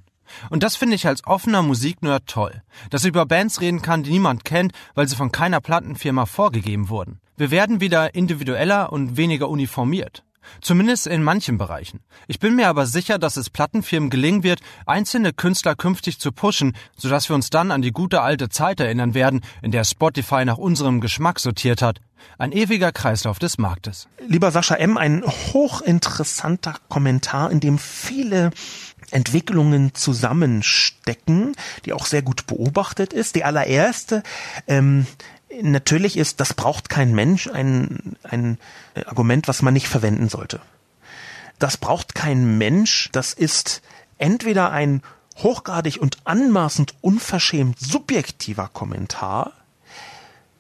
Und das finde ich als offener Musiknerd toll, dass ich über Bands reden kann, die niemand kennt, weil sie von keiner Plattenfirma vorgegeben wurden. Wir werden wieder individueller und weniger uniformiert. Zumindest in manchen Bereichen. Ich bin mir aber sicher, dass es Plattenfirmen gelingen wird, einzelne Künstler künftig zu pushen, sodass wir uns dann an die gute alte Zeit erinnern werden, in der Spotify nach unserem Geschmack sortiert hat. Ein ewiger Kreislauf des Marktes. Lieber Sascha M., ein hochinteressanter Kommentar, in dem viele Entwicklungen zusammenstecken, die auch sehr gut beobachtet ist. Die allererste, ähm, natürlich ist, das braucht kein Mensch, ein, ein Argument, was man nicht verwenden sollte. Das braucht kein Mensch, das ist entweder ein hochgradig und anmaßend unverschämt subjektiver Kommentar,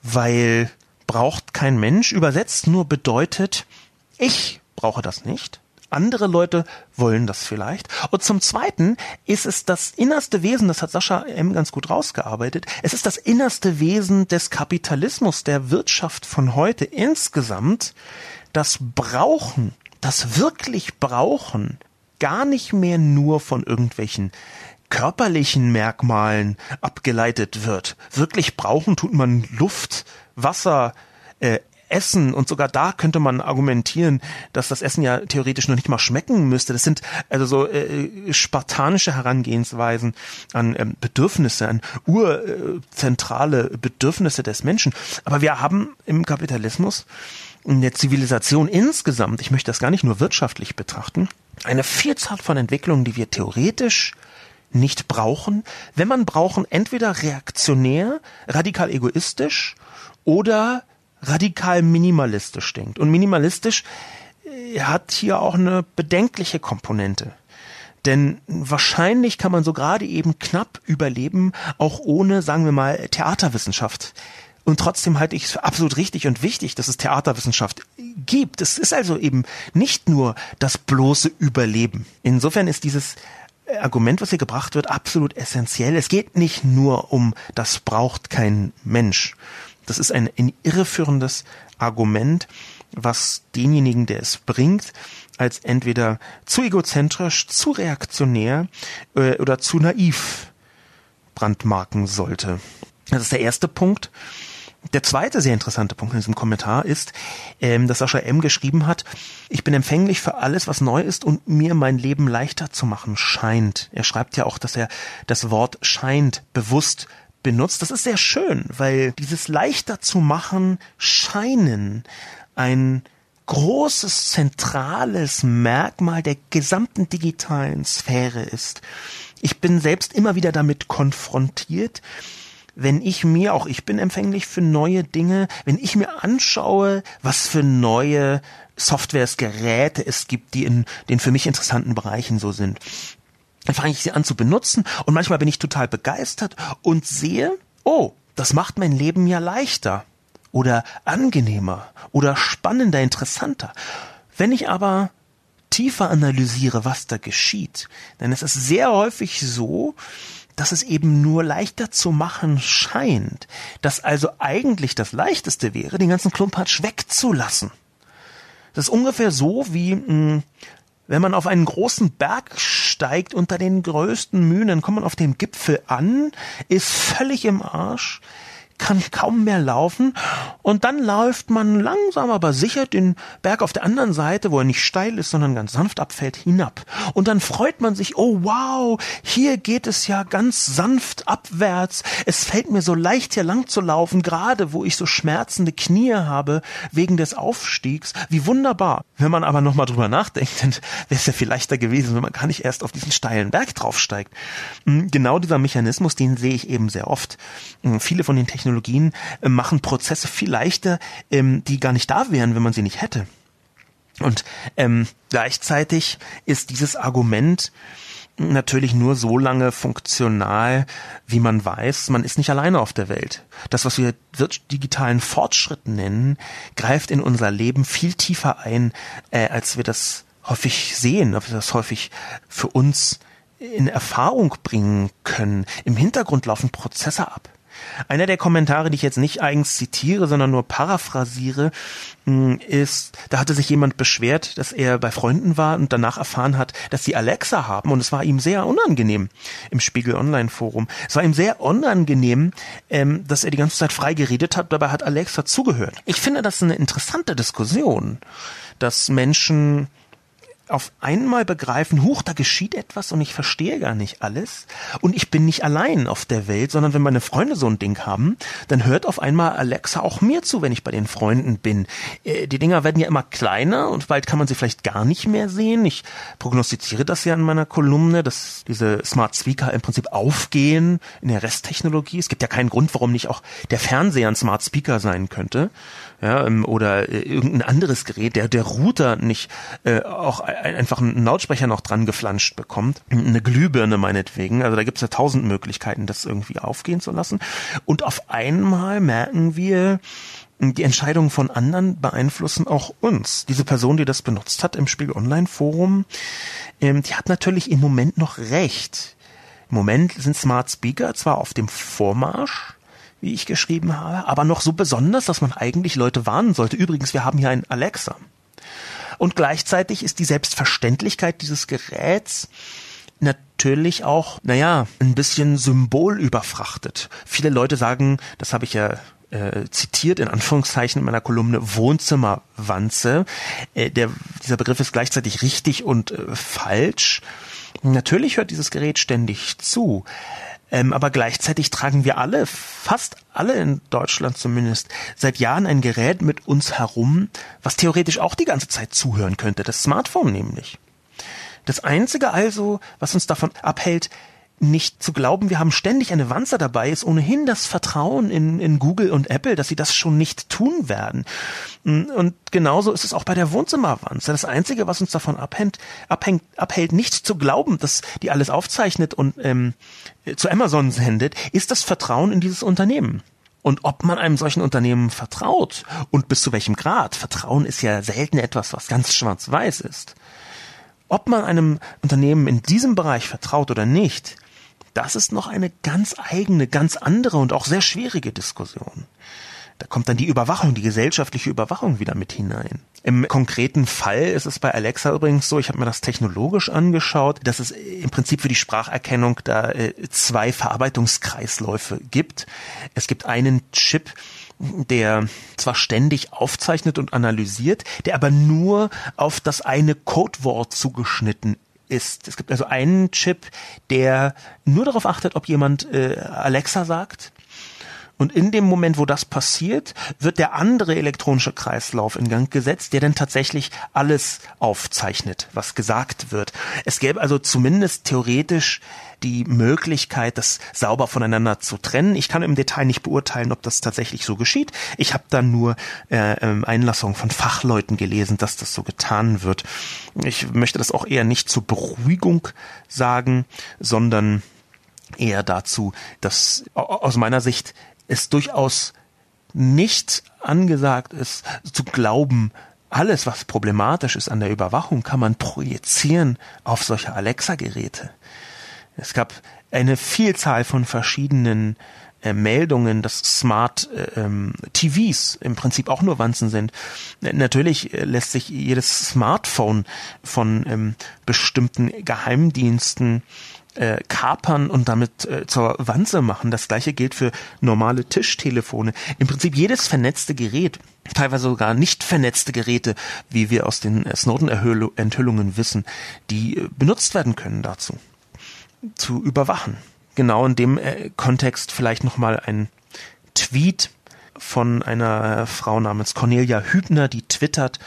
weil braucht kein Mensch übersetzt nur bedeutet, ich brauche das nicht, andere Leute wollen das vielleicht. Und zum Zweiten ist es das innerste Wesen, das hat Sascha M. ganz gut rausgearbeitet, es ist das innerste Wesen des Kapitalismus, der Wirtschaft von heute insgesamt, das Brauchen, das wirklich Brauchen, gar nicht mehr nur von irgendwelchen körperlichen Merkmalen abgeleitet wird. Wirklich brauchen tut man Luft, Wasser, äh, Essen und sogar da könnte man argumentieren, dass das Essen ja theoretisch noch nicht mal schmecken müsste. Das sind also so äh, spartanische Herangehensweisen an ähm, Bedürfnisse, an urzentrale Bedürfnisse des Menschen. Aber wir haben im Kapitalismus in der Zivilisation insgesamt, ich möchte das gar nicht nur wirtschaftlich betrachten, eine Vielzahl von Entwicklungen, die wir theoretisch nicht brauchen, wenn man brauchen, entweder reaktionär, radikal egoistisch oder radikal minimalistisch denkt. Und minimalistisch äh, hat hier auch eine bedenkliche Komponente. Denn wahrscheinlich kann man so gerade eben knapp überleben, auch ohne, sagen wir mal, Theaterwissenschaft. Und trotzdem halte ich es für absolut richtig und wichtig, dass es Theaterwissenschaft gibt. Es ist also eben nicht nur das bloße Überleben. Insofern ist dieses Argument, was hier gebracht wird, absolut essentiell. Es geht nicht nur um, das braucht kein Mensch. Das ist ein, ein irreführendes Argument, was denjenigen, der es bringt, als entweder zu egozentrisch, zu reaktionär äh, oder zu naiv brandmarken sollte. Das ist der erste Punkt. Der zweite sehr interessante Punkt in diesem Kommentar ist, ähm, dass Sascha M. geschrieben hat, ich bin empfänglich für alles, was neu ist und mir mein Leben leichter zu machen scheint. Er schreibt ja auch, dass er das Wort scheint bewusst benutzt. Das ist sehr schön, weil dieses leichter zu machen scheinen ein großes zentrales Merkmal der gesamten digitalen Sphäre ist. Ich bin selbst immer wieder damit konfrontiert, wenn ich mir, auch ich bin empfänglich für neue Dinge, wenn ich mir anschaue, was für neue Softwares, Geräte es gibt, die in den für mich interessanten Bereichen so sind, dann fange ich sie an zu benutzen und manchmal bin ich total begeistert und sehe, oh, das macht mein Leben ja leichter oder angenehmer oder spannender, interessanter. Wenn ich aber tiefer analysiere, was da geschieht, dann ist es sehr häufig so, dass es eben nur leichter zu machen scheint, dass also eigentlich das leichteste wäre, den ganzen Klumpatsch wegzulassen. Das ist ungefähr so wie, mh, hm, wenn man auf einen großen Berg steigt unter den größten Mühen, kommt man auf dem Gipfel an, ist völlig im Arsch, kann kaum mehr laufen und dann läuft man langsam aber sicher den Berg auf der anderen Seite, wo er nicht steil ist, sondern ganz sanft abfällt, hinab. Und dann freut man sich, oh wow, hier geht es ja ganz sanft abwärts. Es fällt mir so leicht hier lang zu laufen, gerade wo ich so schmerzende Knie habe wegen des Aufstiegs. Wie wunderbar. Wenn man aber nochmal drüber nachdenkt, dann wäre es ja viel leichter gewesen, wenn man gar nicht erst auf diesen steilen Berg draufsteigt. Hm, genau dieser Mechanismus, den sehe ich eben sehr oft. Hm, viele von den Technologien Technologien äh, machen Prozesse viel leichter, ähm, die gar nicht da wären, wenn man sie nicht hätte. Und ähm, gleichzeitig ist dieses Argument natürlich nur so lange funktional, wie man weiß, man ist nicht alleine auf der Welt. Das, was wir digitalen Fortschritt nennen, greift in unser Leben viel tiefer ein, äh, als wir das häufig sehen, als wir das häufig für uns in Erfahrung bringen können. Im Hintergrund laufen Prozesse ab. Einer der Kommentare, die ich jetzt nicht eigens zitiere, sondern nur paraphrasiere, hm, ist, da hatte sich jemand beschwert, dass er bei Freunden war und danach erfahren hat, dass sie Alexa haben und es war ihm sehr unangenehm im Spiegel Online Forum. Es war ihm sehr unangenehm, ähm, dass er die ganze Zeit frei geredet hat, dabei hat Alexa zugehört. Ich finde das eine interessante Diskussion, dass Menschen auf einmal begreifen, huch, da geschieht etwas und ich verstehe gar nicht alles und ich bin nicht allein auf der Welt, sondern wenn meine Freunde so ein Ding haben, dann hört auf einmal Alexa auch mir zu, wenn ich bei den Freunden bin. Äh, die Dinger werden ja immer kleiner und bald kann man sie vielleicht gar nicht mehr sehen. Ich prognostiziere das ja in meiner Kolumne, dass diese Smart Speaker im Prinzip aufgehen in der Resttechnologie. Es gibt ja keinen Grund, warum nicht auch der Fernseher ein Smart Speaker sein könnte ja, ähm, oder äh, irgendein anderes Gerät, der der Router nicht äh, auch ein, einfach einen Lautsprecher noch dran geflanscht bekommt, eine Glühbirne meinetwegen. Also da gibt's ja tausend Möglichkeiten, das irgendwie aufgehen zu lassen. Und auf einmal merken wir, die Entscheidungen von anderen beeinflussen auch uns. Diese Person, die das benutzt hat im Spiegel Online Forum, ähm, die hat natürlich im Moment noch recht. Im Moment sind Smart Speaker zwar auf dem Vormarsch, wie ich geschrieben habe, aber noch so besonders, dass man eigentlich Leute warnen sollte. Übrigens, wir haben hier ein Alexa. Und gleichzeitig ist die Selbstverständlichkeit dieses Geräts natürlich auch, naja, ein bisschen symbolüberfrachtet. Viele Leute sagen, das habe ich ja äh, zitiert in Anführungszeichen in meiner Kolumne Wohnzimmerwanze. Äh, der, dieser Begriff ist gleichzeitig richtig und äh, falsch. Natürlich hört dieses Gerät ständig zu. Ähm, aber gleichzeitig tragen wir alle, fast alle in Deutschland zumindest, seit Jahren ein Gerät mit uns herum, was theoretisch auch die ganze Zeit zuhören könnte, das Smartphone nämlich. Das Einzige also, was uns davon abhält, nicht zu glauben, wir haben ständig eine Wanze dabei, ist ohnehin das Vertrauen in, in Google und Apple, dass sie das schon nicht tun werden. Und genauso ist es auch bei der Wohnzimmerwanze. Das Einzige, was uns davon abhängt, abhängt, abhält, nicht zu glauben, dass die alles aufzeichnet und ähm, zu Amazon sendet, ist das Vertrauen in dieses Unternehmen. Und ob man einem solchen Unternehmen vertraut und bis zu welchem Grad. Vertrauen ist ja selten etwas, was ganz schwarz-weiß ist. Ob man einem Unternehmen in diesem Bereich vertraut oder nicht, das ist noch eine ganz eigene, ganz andere und auch sehr schwierige Diskussion. Da kommt dann die Überwachung, die gesellschaftliche Überwachung wieder mit hinein. Im konkreten Fall ist es bei Alexa übrigens so, ich habe mir das technologisch angeschaut, dass es im Prinzip für die Spracherkennung da äh, zwei Verarbeitungskreisläufe gibt. Es gibt einen Chip, der zwar ständig aufzeichnet und analysiert, der aber nur auf das eine Codewort zugeschnitten ist. Es gibt also einen Chip, der nur darauf achtet, ob jemand äh, Alexa sagt und in dem Moment, wo das passiert, wird der andere elektronische Kreislauf in Gang gesetzt, der dann tatsächlich alles aufzeichnet, was gesagt wird. Es gäbe also zumindest theoretisch die Möglichkeit, das sauber voneinander zu trennen. Ich kann im Detail nicht beurteilen, ob das tatsächlich so geschieht. Ich habe dann nur äh, ähm, Einlassungen von Fachleuten gelesen, dass das so getan wird. Ich möchte das auch eher nicht zur Beruhigung sagen, sondern eher dazu, dass aus meiner Sicht es durchaus nicht angesagt ist, zu glauben, alles, was problematisch ist an der Überwachung, kann man projizieren auf solche Alexa-Geräte. Es gab eine Vielzahl von verschiedenen äh, Meldungen, dass Smart äh, ähm, TVs im Prinzip auch nur Wanzen sind. Natürlich äh, lässt sich jedes Smartphone von ähm, bestimmten Geheimdiensten äh, kapern und damit äh, zur Wanze machen. Das gleiche gilt für normale Tischtelefone. Im Prinzip jedes vernetzte Gerät, teilweise sogar nicht vernetzte Geräte, wie wir aus den Snowden-Enthüllungen wissen, die äh, benutzt werden können dazu, zu überwachen. Genau in dem äh, Kontext vielleicht nochmal ein Tweet von einer Frau namens Cornelia Hübner, die twittert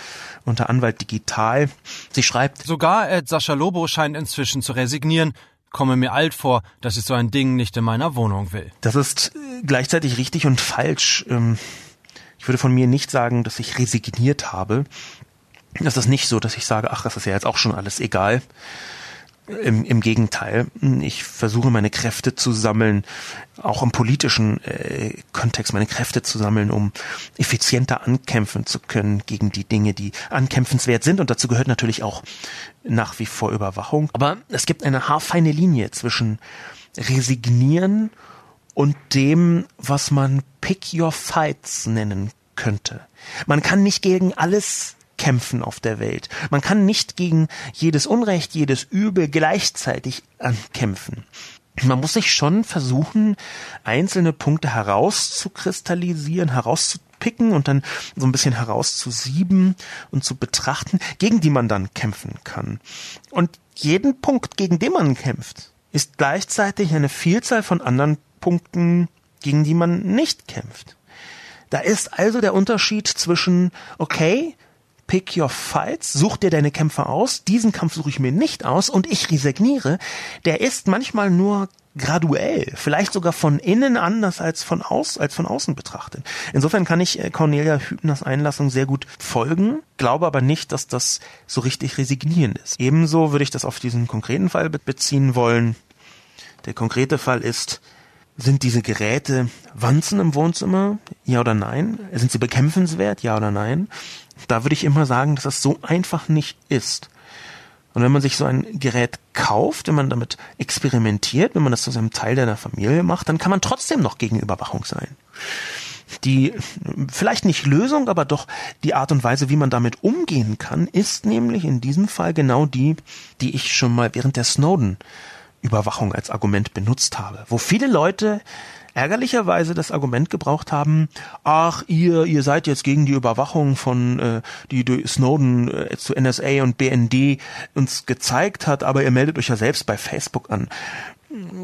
unter Anwalt Digital. Sie schreibt, Sogar Ed Sascha Lobo scheint inzwischen zu resignieren komme mir alt vor, dass ich so ein Ding nicht in meiner Wohnung will. Das ist äh, gleichzeitig richtig und falsch. Ähm, ich würde von mir nicht sagen, dass ich resigniert habe. Das ist nicht so, dass ich sage, ach, das ist ja jetzt auch schon alles egal. Im, Im Gegenteil, ich versuche meine Kräfte zu sammeln, auch im politischen äh, Kontext meine Kräfte zu sammeln, um effizienter ankämpfen zu können gegen die Dinge, die ankämpfenswert sind. Und dazu gehört natürlich auch nach wie vor Überwachung. Aber es gibt eine haarfeine Linie zwischen Resignieren und dem, was man Pick Your Fights nennen könnte. Man kann nicht gegen alles kämpfen auf der Welt. Man kann nicht gegen jedes Unrecht, jedes Übel gleichzeitig ankämpfen. Man muss sich schon versuchen, einzelne Punkte herauszukristallisieren, herauszupicken und dann so ein bisschen herauszusieben und zu betrachten, gegen die man dann kämpfen kann. Und jeden Punkt, gegen den man kämpft, ist gleichzeitig eine Vielzahl von anderen Punkten, gegen die man nicht kämpft. Da ist also der Unterschied zwischen, okay, pick your fights, such dir deine Kämpfe aus, diesen Kampf suche ich mir nicht aus und ich resigniere, der ist manchmal nur graduell, vielleicht sogar von innen anders als von aus, als von außen betrachtet. Insofern kann ich äh, Cornelia Hübners Einlassung sehr gut folgen, glaube aber nicht, dass das so richtig resignieren ist. Ebenso würde ich das auf diesen konkreten Fall beziehen wollen. Der konkrete Fall ist, sind diese Geräte Wanzen im Wohnzimmer? Ja oder nein? Sind sie bekämpfenswert? Ja oder nein? Da würde ich immer sagen, dass das so einfach nicht ist. Und wenn man sich so ein Gerät kauft, wenn man damit experimentiert, wenn man das zu seinem Teil deiner Familie macht, dann kann man trotzdem noch gegen Überwachung sein. Die vielleicht nicht Lösung, aber doch die Art und Weise, wie man damit umgehen kann, ist nämlich in diesem Fall genau die, die ich schon mal während der Snowden Überwachung als Argument benutzt habe, wo viele Leute ärgerlicherweise das Argument gebraucht haben, ach, ihr, ihr seid jetzt gegen die Überwachung von, äh, die durch Snowden äh, zu NSA und BND uns gezeigt hat, aber ihr meldet euch ja selbst bei Facebook an.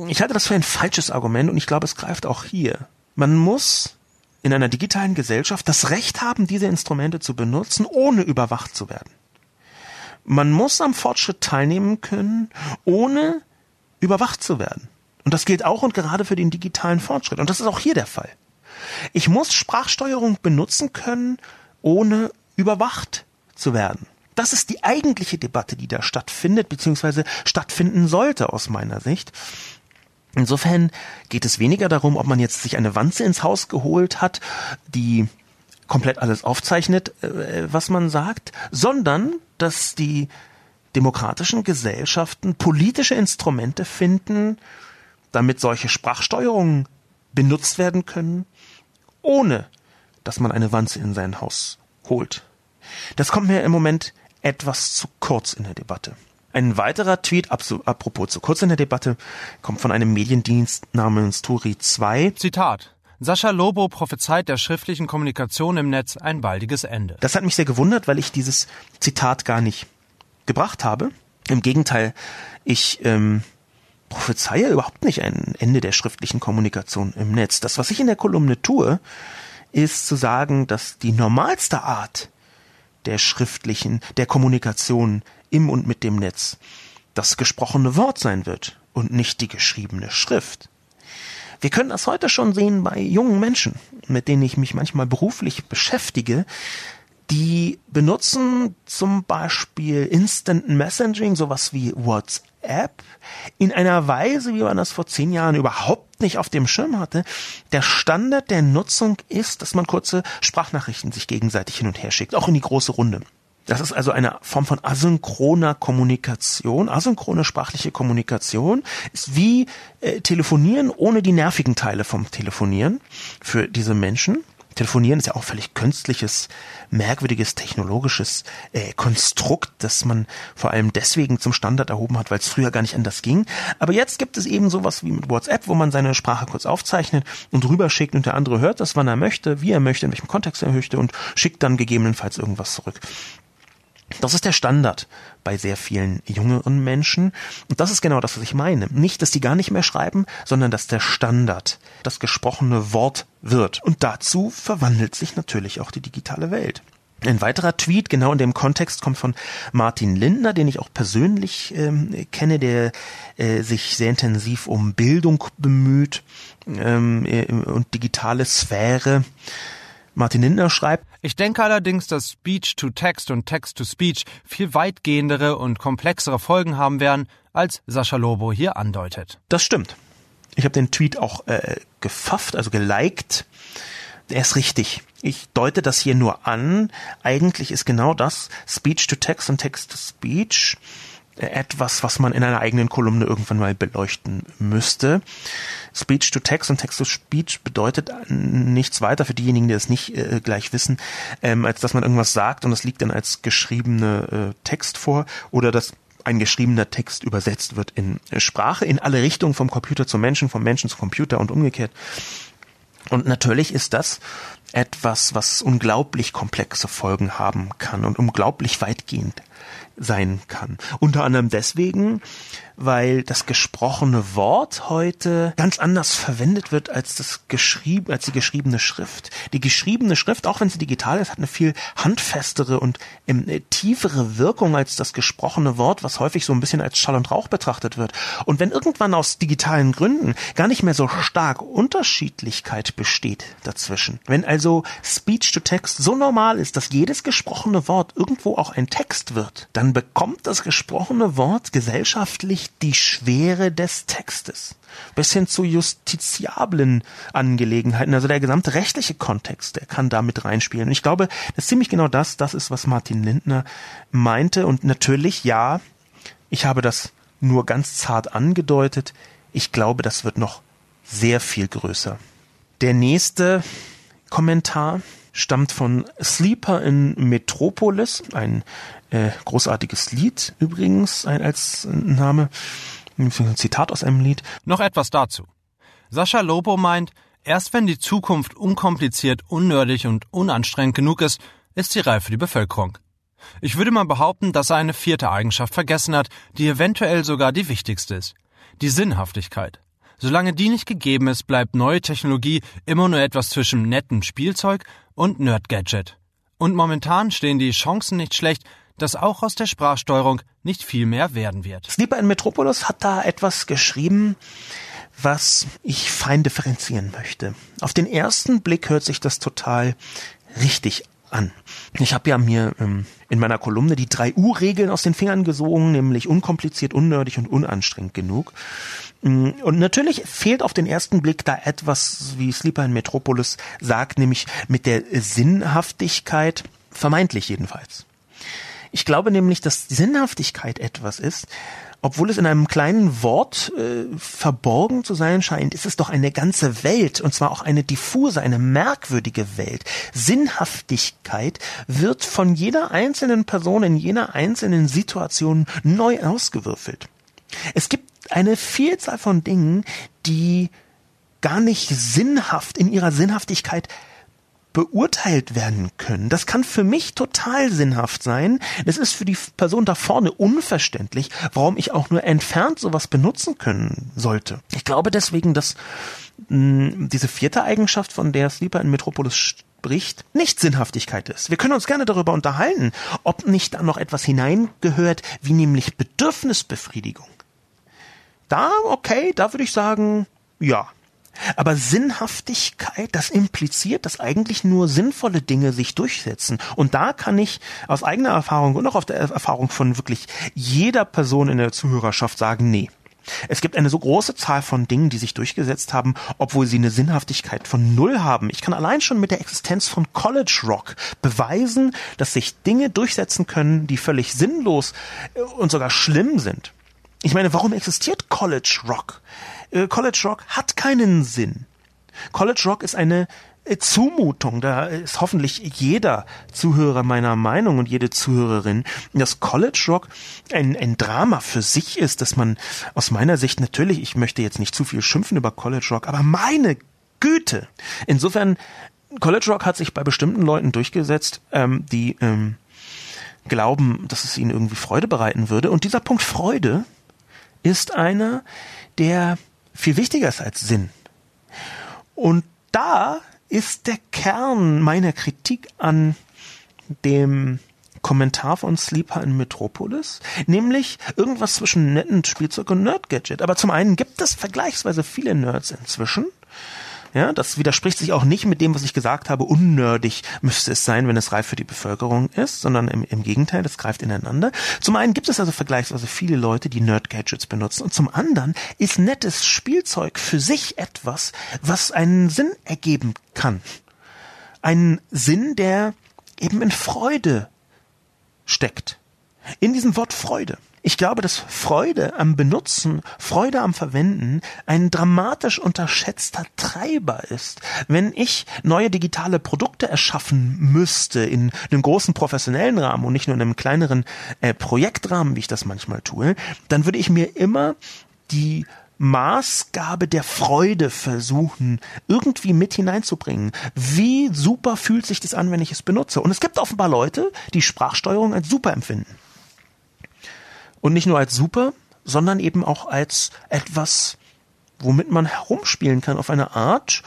Ich halte das für ein falsches Argument und ich glaube, es greift auch hier. Man muss in einer digitalen Gesellschaft das Recht haben, diese Instrumente zu benutzen, ohne überwacht zu werden. Man muss am Fortschritt teilnehmen können, ohne überwacht zu werden. Und das gilt auch und gerade für den digitalen Fortschritt. Und das ist auch hier der Fall. Ich muss Sprachsteuerung benutzen können, ohne überwacht zu werden. Das ist die eigentliche Debatte, die da stattfindet, beziehungsweise stattfinden sollte aus meiner Sicht. Insofern geht es weniger darum, ob man jetzt sich eine Wanze ins Haus geholt hat, die komplett alles aufzeichnet, äh, was man sagt, sondern dass die demokratischen Gesellschaften politische Instrumente finden, damit solche Sprachsteuerungen benutzt werden können, ohne dass man eine Wanze in sein Haus holt. Das kommt mir im Moment etwas zu kurz in der Debatte. Ein weiterer Tweet, apropos zu kurz in der Debatte, kommt von einem Mediendienst namens Turi 2. Zitat. Sascha Lobo prophezeit der schriftlichen Kommunikation im Netz ein baldiges Ende. Das hat mich sehr gewundert, weil ich dieses Zitat gar nicht gebracht habe. Im Gegenteil, ich ähm, prophezeie überhaupt nicht ein Ende der schriftlichen Kommunikation im Netz. Das, was ich in der Kolumne tue, ist zu sagen, dass die normalste Art der schriftlichen, der Kommunikation im und mit dem Netz das gesprochene Wort sein wird und nicht die geschriebene Schrift. Wir können das heute schon sehen bei jungen Menschen, mit denen ich mich manchmal beruflich beschäftige, die benutzen zum Beispiel Instant Messaging, sowas wie WhatsApp, in einer Weise, wie man das vor zehn Jahren überhaupt nicht auf dem Schirm hatte. Der Standard der Nutzung ist, dass man kurze Sprachnachrichten sich gegenseitig hin und her schickt, auch in die große Runde. Das ist also eine Form von asynchroner Kommunikation. Asynchrone sprachliche Kommunikation ist wie äh, Telefonieren ohne die nervigen Teile vom Telefonieren für diese Menschen. Telefonieren ist ja auch völlig künstliches, merkwürdiges, technologisches äh, Konstrukt, das man vor allem deswegen zum Standard erhoben hat, weil es früher gar nicht anders ging. Aber jetzt gibt es eben sowas wie mit WhatsApp, wo man seine Sprache kurz aufzeichnet und rüberschickt und der andere hört das, wann er möchte, wie er möchte, in welchem Kontext er möchte und schickt dann gegebenenfalls irgendwas zurück. Das ist der Standard bei sehr vielen jüngeren Menschen. Und das ist genau das, was ich meine. Nicht, dass die gar nicht mehr schreiben, sondern dass der Standard das gesprochene Wort wird. Und dazu verwandelt sich natürlich auch die digitale Welt. Ein weiterer Tweet, genau in dem Kontext, kommt von Martin Lindner, den ich auch persönlich ähm, kenne, der äh, sich sehr intensiv um Bildung bemüht ähm, äh, und digitale Sphäre. Martin Lindner schreibt, ich denke allerdings, dass Speech-to-Text und Text-to-Speech viel weitgehendere und komplexere Folgen haben werden, als Sascha Lobo hier andeutet. Das stimmt. Ich habe den Tweet auch äh, gefafft, also geliked. Er ist richtig. Ich deute das hier nur an. Eigentlich ist genau das Speech-to-Text und Text-to-Speech etwas, was man in einer eigenen Kolumne irgendwann mal beleuchten müsste. Speech to Text und Text to Speech bedeutet nichts weiter für diejenigen, die das nicht äh, gleich wissen, ähm, als dass man irgendwas sagt und das liegt dann als geschriebene äh, Text vor oder dass ein geschriebener Text übersetzt wird in Sprache in alle Richtungen vom Computer zum Menschen, vom Menschen zum Computer und umgekehrt. Und natürlich ist das etwas, was unglaublich komplexe Folgen haben kann und unglaublich weitgehend sein kann. Unter anderem deswegen, weil das gesprochene Wort heute ganz anders verwendet wird als das geschrieben, als die geschriebene Schrift. Die geschriebene Schrift, auch wenn sie digital ist, hat eine viel handfestere und ähm, tiefere Wirkung als das gesprochene Wort, was häufig so ein bisschen als Schall und Rauch betrachtet wird. Und wenn irgendwann aus digitalen Gründen gar nicht mehr so stark Unterschiedlichkeit besteht dazwischen, wenn also Speech to Text so normal ist, dass jedes gesprochene Wort irgendwo auch ein Text wird, dann bekommt das gesprochene Wort gesellschaftlich die Schwere des Textes. Bis hin zu justiziablen Angelegenheiten, also der gesamte rechtliche Kontext, der kann da mit reinspielen. Und ich glaube, das ist ziemlich genau das, das ist, was Martin Lindner meinte. Und natürlich, ja, ich habe das nur ganz zart angedeutet. Ich glaube, das wird noch sehr viel größer. Der nächste Kommentar stammt von Sleeper in Metropolis, ein äh, großartiges Lied übrigens ein, als Name, ein Zitat aus einem Lied. Noch etwas dazu. Sascha Lobo meint, erst wenn die Zukunft unkompliziert, unnördig und unanstrengend genug ist, ist sie reif für die Bevölkerung. Ich würde mal behaupten, dass er eine vierte Eigenschaft vergessen hat, die eventuell sogar die wichtigste ist. Die Sinnhaftigkeit. Solange die nicht gegeben ist, bleibt neue Technologie immer nur etwas zwischen nettem Spielzeug und Nerd-Gadget. Und momentan stehen die Chancen nicht schlecht, dass auch aus der Sprachsteuerung nicht viel mehr werden wird. Sleeper in Metropolis hat da etwas geschrieben, was ich fein differenzieren möchte. Auf den ersten Blick hört sich das total richtig an. Ich habe ja mir ähm, in meiner Kolumne die drei U-Regeln aus den Fingern gesogen, nämlich unkompliziert, unnördig und unanstrengend genug. Mm, und natürlich fehlt auf den ersten Blick da etwas, wie Sleeper in Metropolis sagt, nämlich mit der Sinnhaftigkeit, vermeintlich jedenfalls. Ich glaube nämlich, dass Sinnhaftigkeit etwas ist, obwohl es in einem kleinen Wort äh, verborgen zu sein scheint, ist es doch eine ganze Welt, und zwar auch eine diffuse, eine merkwürdige Welt. Sinnhaftigkeit wird von jeder einzelnen Person in jener einzelnen Situation neu ausgewürfelt. Es gibt eine Vielzahl von Dingen, die gar nicht sinnhaft in ihrer Sinnhaftigkeit beurteilt werden können. Das kann für mich total sinnhaft sein. Es ist für die Person da vorne unverständlich, warum ich auch nur entfernt sowas benutzen können sollte. Ich glaube deswegen, dass mh, hm, diese vierte Eigenschaft, von der Sleeper in Metropolis spricht, nicht Sinnhaftigkeit ist. Wir können uns gerne darüber unterhalten, ob nicht da noch etwas hineingehört, wie nämlich Bedürfnisbefriedigung. Da, okay, da würde ich sagen, ja, aber Sinnhaftigkeit, das impliziert, dass eigentlich nur sinnvolle Dinge sich durchsetzen. Und da kann ich aus eigener Erfahrung und auch auf der Erfahrung von wirklich jeder Person in der Zuhörerschaft sagen, nee. Es gibt eine so große Zahl von Dingen, die sich durchgesetzt haben, obwohl sie eine Sinnhaftigkeit von Null haben. Ich kann allein schon mit der Existenz von College Rock beweisen, dass sich Dinge durchsetzen können, die völlig sinnlos äh, und sogar schlimm sind. Ich meine, warum existiert College Rock? Äh, College Rock hat keinen Sinn. College Rock ist eine äh, Zumutung, da ist hoffentlich jeder Zuhörer meiner Meinung und jede Zuhörerin, dass College Rock ein, ein Drama für sich ist, dass man aus meiner Sicht natürlich, ich möchte jetzt nicht zu viel schimpfen über College Rock, aber meine Güte. Insofern, College Rock hat sich bei bestimmten Leuten durchgesetzt, ähm, die ähm, glauben, dass es ihnen irgendwie Freude bereiten würde. Und dieser Punkt Freude ist einer, der viel wichtiger ist als Sinn. Und da ist der Kern meiner Kritik an dem Kommentar von Sleeper in Metropolis, nämlich irgendwas zwischen netten Spielzeug und Nerd-Gadget. Aber zum einen gibt es vergleichsweise viele Nerds inzwischen, ja, das widerspricht sich auch nicht mit dem, was ich gesagt habe. Unnördig müsste es sein, wenn es reif für die Bevölkerung ist, sondern im, im Gegenteil, das greift ineinander. Zum einen gibt es also vergleichsweise viele Leute, die Nerd-Gadgets benutzen und zum anderen ist nettes Spielzeug für sich etwas, was einen Sinn ergeben kann. Einen Sinn, der eben in Freude steckt. In diesem Wort Freude. Ich glaube, dass Freude am Benutzen, Freude am Verwenden ein dramatisch unterschätzter Treiber ist. Wenn ich neue digitale Produkte erschaffen müsste in einem großen professionellen Rahmen und nicht nur in einem kleineren äh, Projektrahmen, wie ich das manchmal tue, dann würde ich mir immer die Maßgabe der Freude versuchen, irgendwie mit hineinzubringen. Wie super fühlt sich das an, wenn ich es benutze? Und es gibt offenbar Leute, die Sprachsteuerung als super empfinden. Und nicht nur als super, sondern eben auch als etwas, womit man herumspielen kann auf eine Art,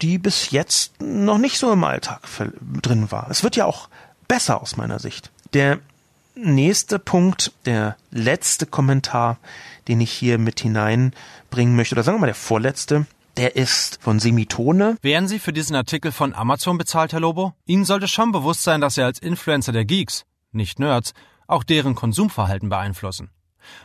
die bis jetzt noch nicht so im Alltag drin war. Es wird ja auch besser aus meiner Sicht. Der nächste Punkt, der letzte Kommentar, den ich hier mit hineinbringen möchte, oder sagen wir mal der vorletzte, der ist von Semitone. Wären Sie für diesen Artikel von Amazon bezahlt, Herr Lobo? Ihnen sollte schon bewusst sein, dass Sie als Influencer der Geeks, nicht Nerds, auch deren Konsumverhalten beeinflussen.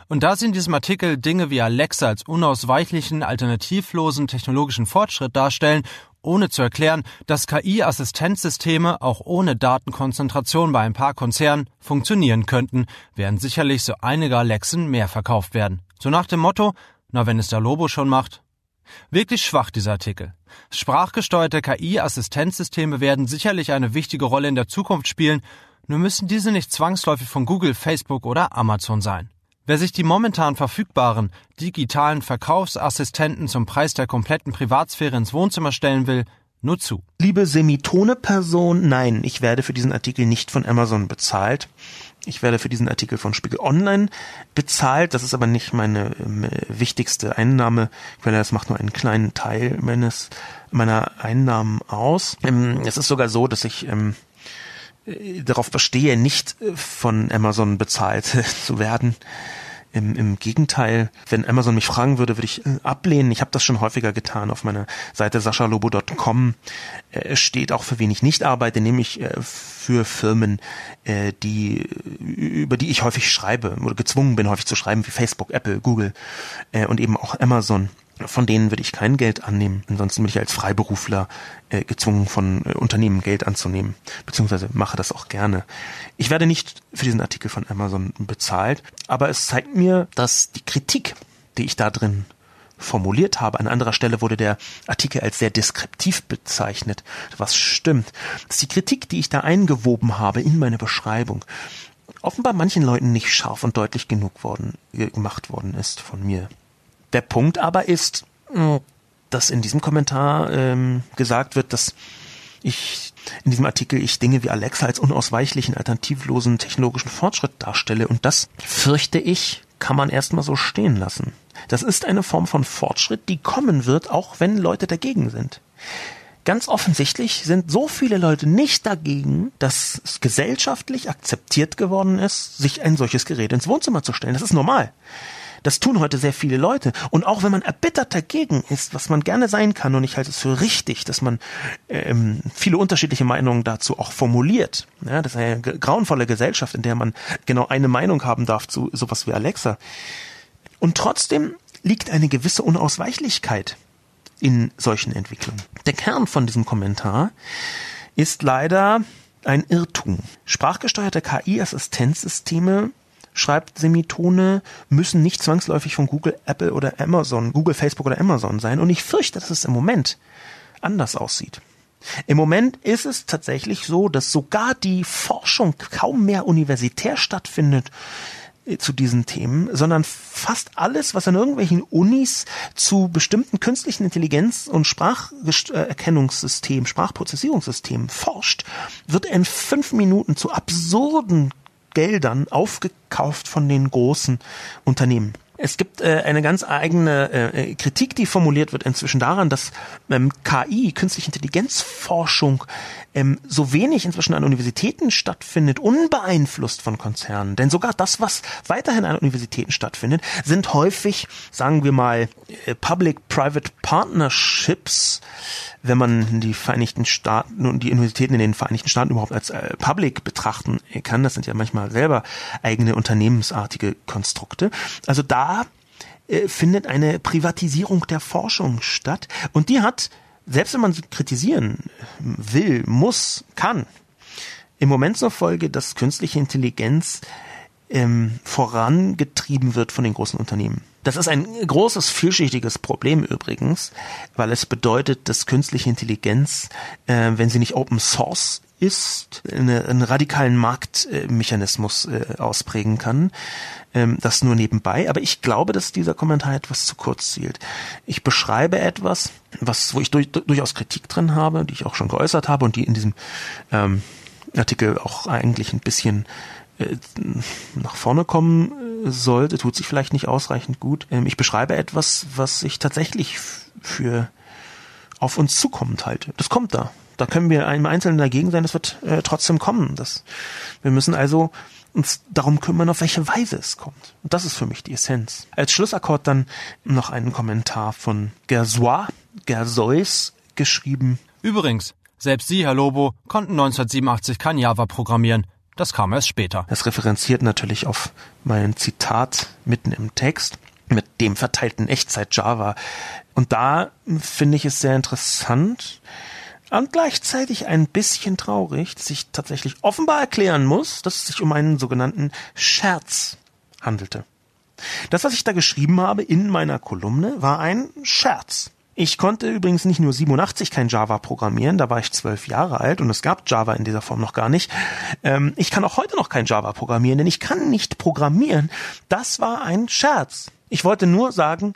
Und da Sie in diesem Artikel Dinge wie Alexa als unausweichlichen, alternativlosen technologischen Fortschritt darstellen, ohne zu erklären, dass KI-Assistenzsysteme auch ohne Datenkonzentration bei ein paar Konzernen funktionieren könnten, werden sicherlich so einige Alexen mehr verkauft werden. So nach dem Motto, na wenn es der Lobo schon macht. Wirklich schwach dieser Artikel. Sprachgesteuerte KI-Assistenzsysteme werden sicherlich eine wichtige Rolle in der Zukunft spielen, nur müssen diese nicht zwangsläufig von Google, Facebook oder Amazon sein. Wer sich die momentan verfügbaren digitalen Verkaufsassistenten zum Preis der kompletten Privatsphäre ins Wohnzimmer stellen will, nur zu. Liebe Semitone-Person, nein, ich werde für diesen Artikel nicht von Amazon bezahlt. Ich werde für diesen Artikel von Spiegel Online bezahlt. Das ist aber nicht meine äh, wichtigste Einnahmequelle. Das macht nur einen kleinen Teil meines meiner Einnahmen aus. Ähm, es ist sogar so, dass ich ähm, äh, darauf bestehe, nicht äh, von Amazon bezahlt <laughs> zu werden. Im, Im Gegenteil, wenn Amazon mich fragen würde, würde ich äh, ablehnen. Ich habe das schon häufiger getan auf meiner Seite saschalobo.com. Äh, steht auch für wen ich nicht arbeite, nämlich äh, für Firmen, äh, die über die ich häufig schreibe oder gezwungen bin, häufig zu schreiben, wie Facebook, Apple, Google äh, und eben auch Amazon. Von denen würde ich kein Geld annehmen. Ansonsten bin ich als Freiberufler äh, gezwungen, von äh, Unternehmen Geld anzunehmen, beziehungsweise mache das auch gerne. Ich werde nicht für diesen Artikel von Amazon bezahlt, aber es zeigt mir, dass die Kritik, die ich da drin formuliert habe. An anderer Stelle wurde der Artikel als sehr deskriptiv bezeichnet, was stimmt. Dass die Kritik, die ich da eingewoben habe in meine Beschreibung, offenbar manchen Leuten nicht scharf und deutlich genug worden, gemacht worden ist von mir. Der Punkt aber ist, dass in diesem Kommentar ähm, gesagt wird, dass ich in diesem Artikel ich Dinge wie Alexa als unausweichlichen, alternativlosen technologischen Fortschritt darstelle und das fürchte ich, kann man erstmal so stehen lassen. Das ist eine Form von Fortschritt, die kommen wird, auch wenn Leute dagegen sind. Ganz offensichtlich sind so viele Leute nicht dagegen, dass es gesellschaftlich akzeptiert geworden ist, sich ein solches Gerät ins Wohnzimmer zu stellen. Das ist normal. Das tun heute sehr viele Leute. Und auch wenn man erbittert dagegen ist, was man gerne sein kann, und ich halte es für richtig, dass man ähm, viele unterschiedliche Meinungen dazu auch formuliert. Ja, das ist eine grauenvolle Gesellschaft, in der man genau eine Meinung haben darf zu sowas wie Alexa. Und trotzdem liegt eine gewisse Unausweichlichkeit in solchen Entwicklungen. Der Kern von diesem Kommentar ist leider ein Irrtum. Sprachgesteuerte KI-Assistenzsysteme schreibt Semitone, müssen nicht zwangsläufig von Google, Apple oder Amazon, Google, Facebook oder Amazon sein. Und ich fürchte, dass es im Moment anders aussieht. Im Moment ist es tatsächlich so, dass sogar die Forschung kaum mehr universitär stattfindet äh, zu diesen Themen, sondern fast alles, was an irgendwelchen Unis zu bestimmten künstlichen Intelligenz- und Spracherkennungssystemen, Sprachprozessierungssystemen forscht, wird in fünf Minuten zu absurden Geldern aufgekauft von den großen Unternehmen. Es gibt äh, eine ganz eigene äh, Kritik, die formuliert wird inzwischen daran, dass ähm, KI, künstliche Intelligenzforschung, ähm, so wenig inzwischen an Universitäten stattfindet, unbeeinflusst von Konzernen. Denn sogar das, was weiterhin an Universitäten stattfindet, sind häufig, sagen wir mal, äh, Public-Private Partnerships, wenn man die Vereinigten Staaten und die Universitäten in den Vereinigten Staaten überhaupt als äh, Public betrachten kann. Das sind ja manchmal selber eigene unternehmensartige Konstrukte. Also da äh, findet eine Privatisierung der Forschung statt und die hat, selbst wenn man sie kritisieren will, muss, kann, im Moment zur Folge, dass künstliche Intelligenz ähm, vorangetrieben wird von den großen Unternehmen. Das ist ein großes, vielschichtiges Problem übrigens, weil es bedeutet, dass künstliche Intelligenz, äh, wenn sie nicht Open Source ist, eine, einen radikalen Marktmechanismus äh, ausprägen kann. Ähm, das nur nebenbei. Aber ich glaube, dass dieser Kommentar etwas zu kurz zielt. Ich beschreibe etwas, was, wo ich durch, durchaus Kritik drin habe, die ich auch schon geäußert habe und die in diesem ähm, Artikel auch eigentlich ein bisschen äh, nach vorne kommen äh, sollte, tut sich vielleicht nicht ausreichend gut. Ähm, ich beschreibe etwas, was ich tatsächlich für auf uns zukommend halte. Das kommt da. Da können wir einem Einzelnen dagegen sein, das wird äh, trotzdem kommen. Das, wir müssen also uns darum kümmern, auf welche Weise es kommt. Und das ist für mich die Essenz. Als Schlussakkord dann noch einen Kommentar von Gersois, Gersois geschrieben. Übrigens, selbst Sie, Herr Lobo, konnten 1987 kein Java programmieren. Das kam erst später. Das referenziert natürlich auf mein Zitat mitten im Text mit dem verteilten Echtzeit-Java. Und da finde ich es sehr interessant und gleichzeitig ein bisschen traurig, dass ich tatsächlich offenbar erklären muss, dass es sich um einen sogenannten Scherz handelte. Das, was ich da geschrieben habe in meiner Kolumne, war ein Scherz. Ich konnte übrigens nicht nur 87 kein Java programmieren, da war ich zwölf Jahre alt und es gab Java in dieser Form noch gar nicht. Ähm, ich kann auch heute noch kein Java programmieren, denn ich kann nicht programmieren. Das war ein Scherz. Ich wollte nur sagen,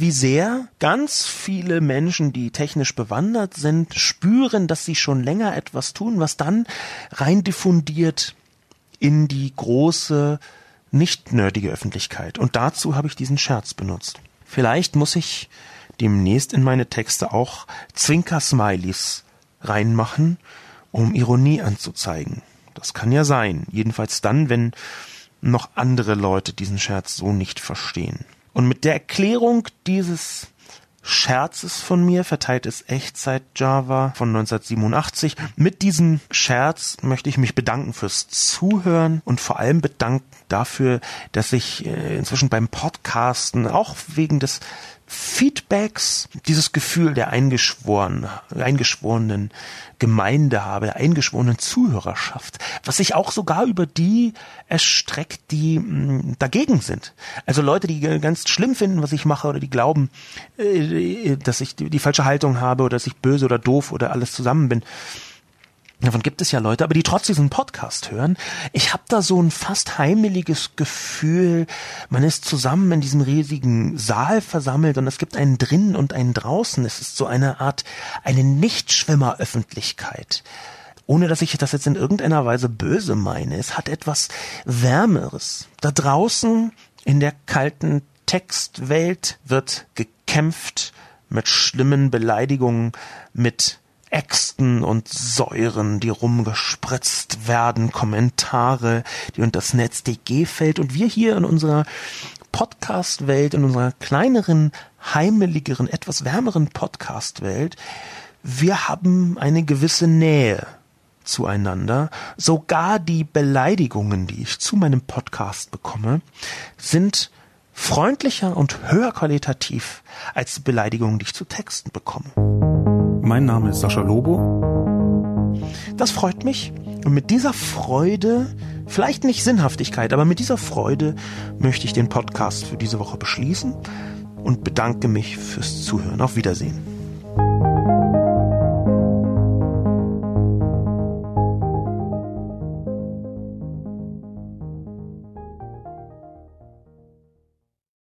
wie sehr ganz viele Menschen, die technisch bewandert sind, spüren, dass sie schon länger etwas tun, was dann rein diffundiert in die große, nicht nerdige Öffentlichkeit. Und dazu habe ich diesen Scherz benutzt. Vielleicht muss ich demnächst in meine Texte auch Zwinker-Smileys reinmachen, um Ironie anzuzeigen. Das kann ja sein. Jedenfalls dann, wenn noch andere Leute diesen Scherz so nicht verstehen. Und mit der Erklärung dieses Scherzes von mir, verteiltes Echtzeit Java von 1987. Mit diesem Scherz möchte ich mich bedanken fürs Zuhören und vor allem bedanken dafür, dass ich äh, inzwischen beim Podcasten auch wegen des Feedbacks, dieses Gefühl der eingeschworen, eingeschworenen Gemeinde habe, der eingeschworenen Zuhörerschaft, was sich auch sogar über die erstreckt, die mm, dagegen sind. Also Leute, die ganz schlimm finden, was ich mache oder die glauben, äh, dass ich die falsche Haltung habe oder dass ich böse oder doof oder alles zusammen bin. Davon gibt es ja Leute, aber die trotzdem diesen Podcast hören. Ich habe da so ein fast heimeliges Gefühl, man ist zusammen in diesem riesigen Saal versammelt und es gibt einen drinnen und einen draußen. Es ist so eine Art, eine Nichtschwimmeröffentlichkeit. Ohne dass ich das jetzt in irgendeiner Weise böse meine. Es hat etwas Wärmeres. Da draußen in der kalten Textwelt wird gekämpft mit schlimmen Beleidigungen, mit Äxten und Säuren, die rumgespritzt werden, Kommentare, die unter das NetzDG fällt und wir hier in unserer Podcast-Welt, in unserer kleineren, heimeligeren, etwas wärmeren Podcast-Welt, wir haben eine gewisse Nähe zueinander. Sogar die Beleidigungen, die ich zu meinem Podcast bekomme, sind freundlicher und höher qualitativ als die Beleidigungen, die ich zu Texten bekomme. Mein Name ist Sascha Lobo. Das freut mich. Und mit dieser Freude, vielleicht nicht Sinnhaftigkeit, aber mit dieser Freude möchte ich den Podcast für diese Woche beschließen und bedanke mich fürs Zuhören. Auf Wiedersehen.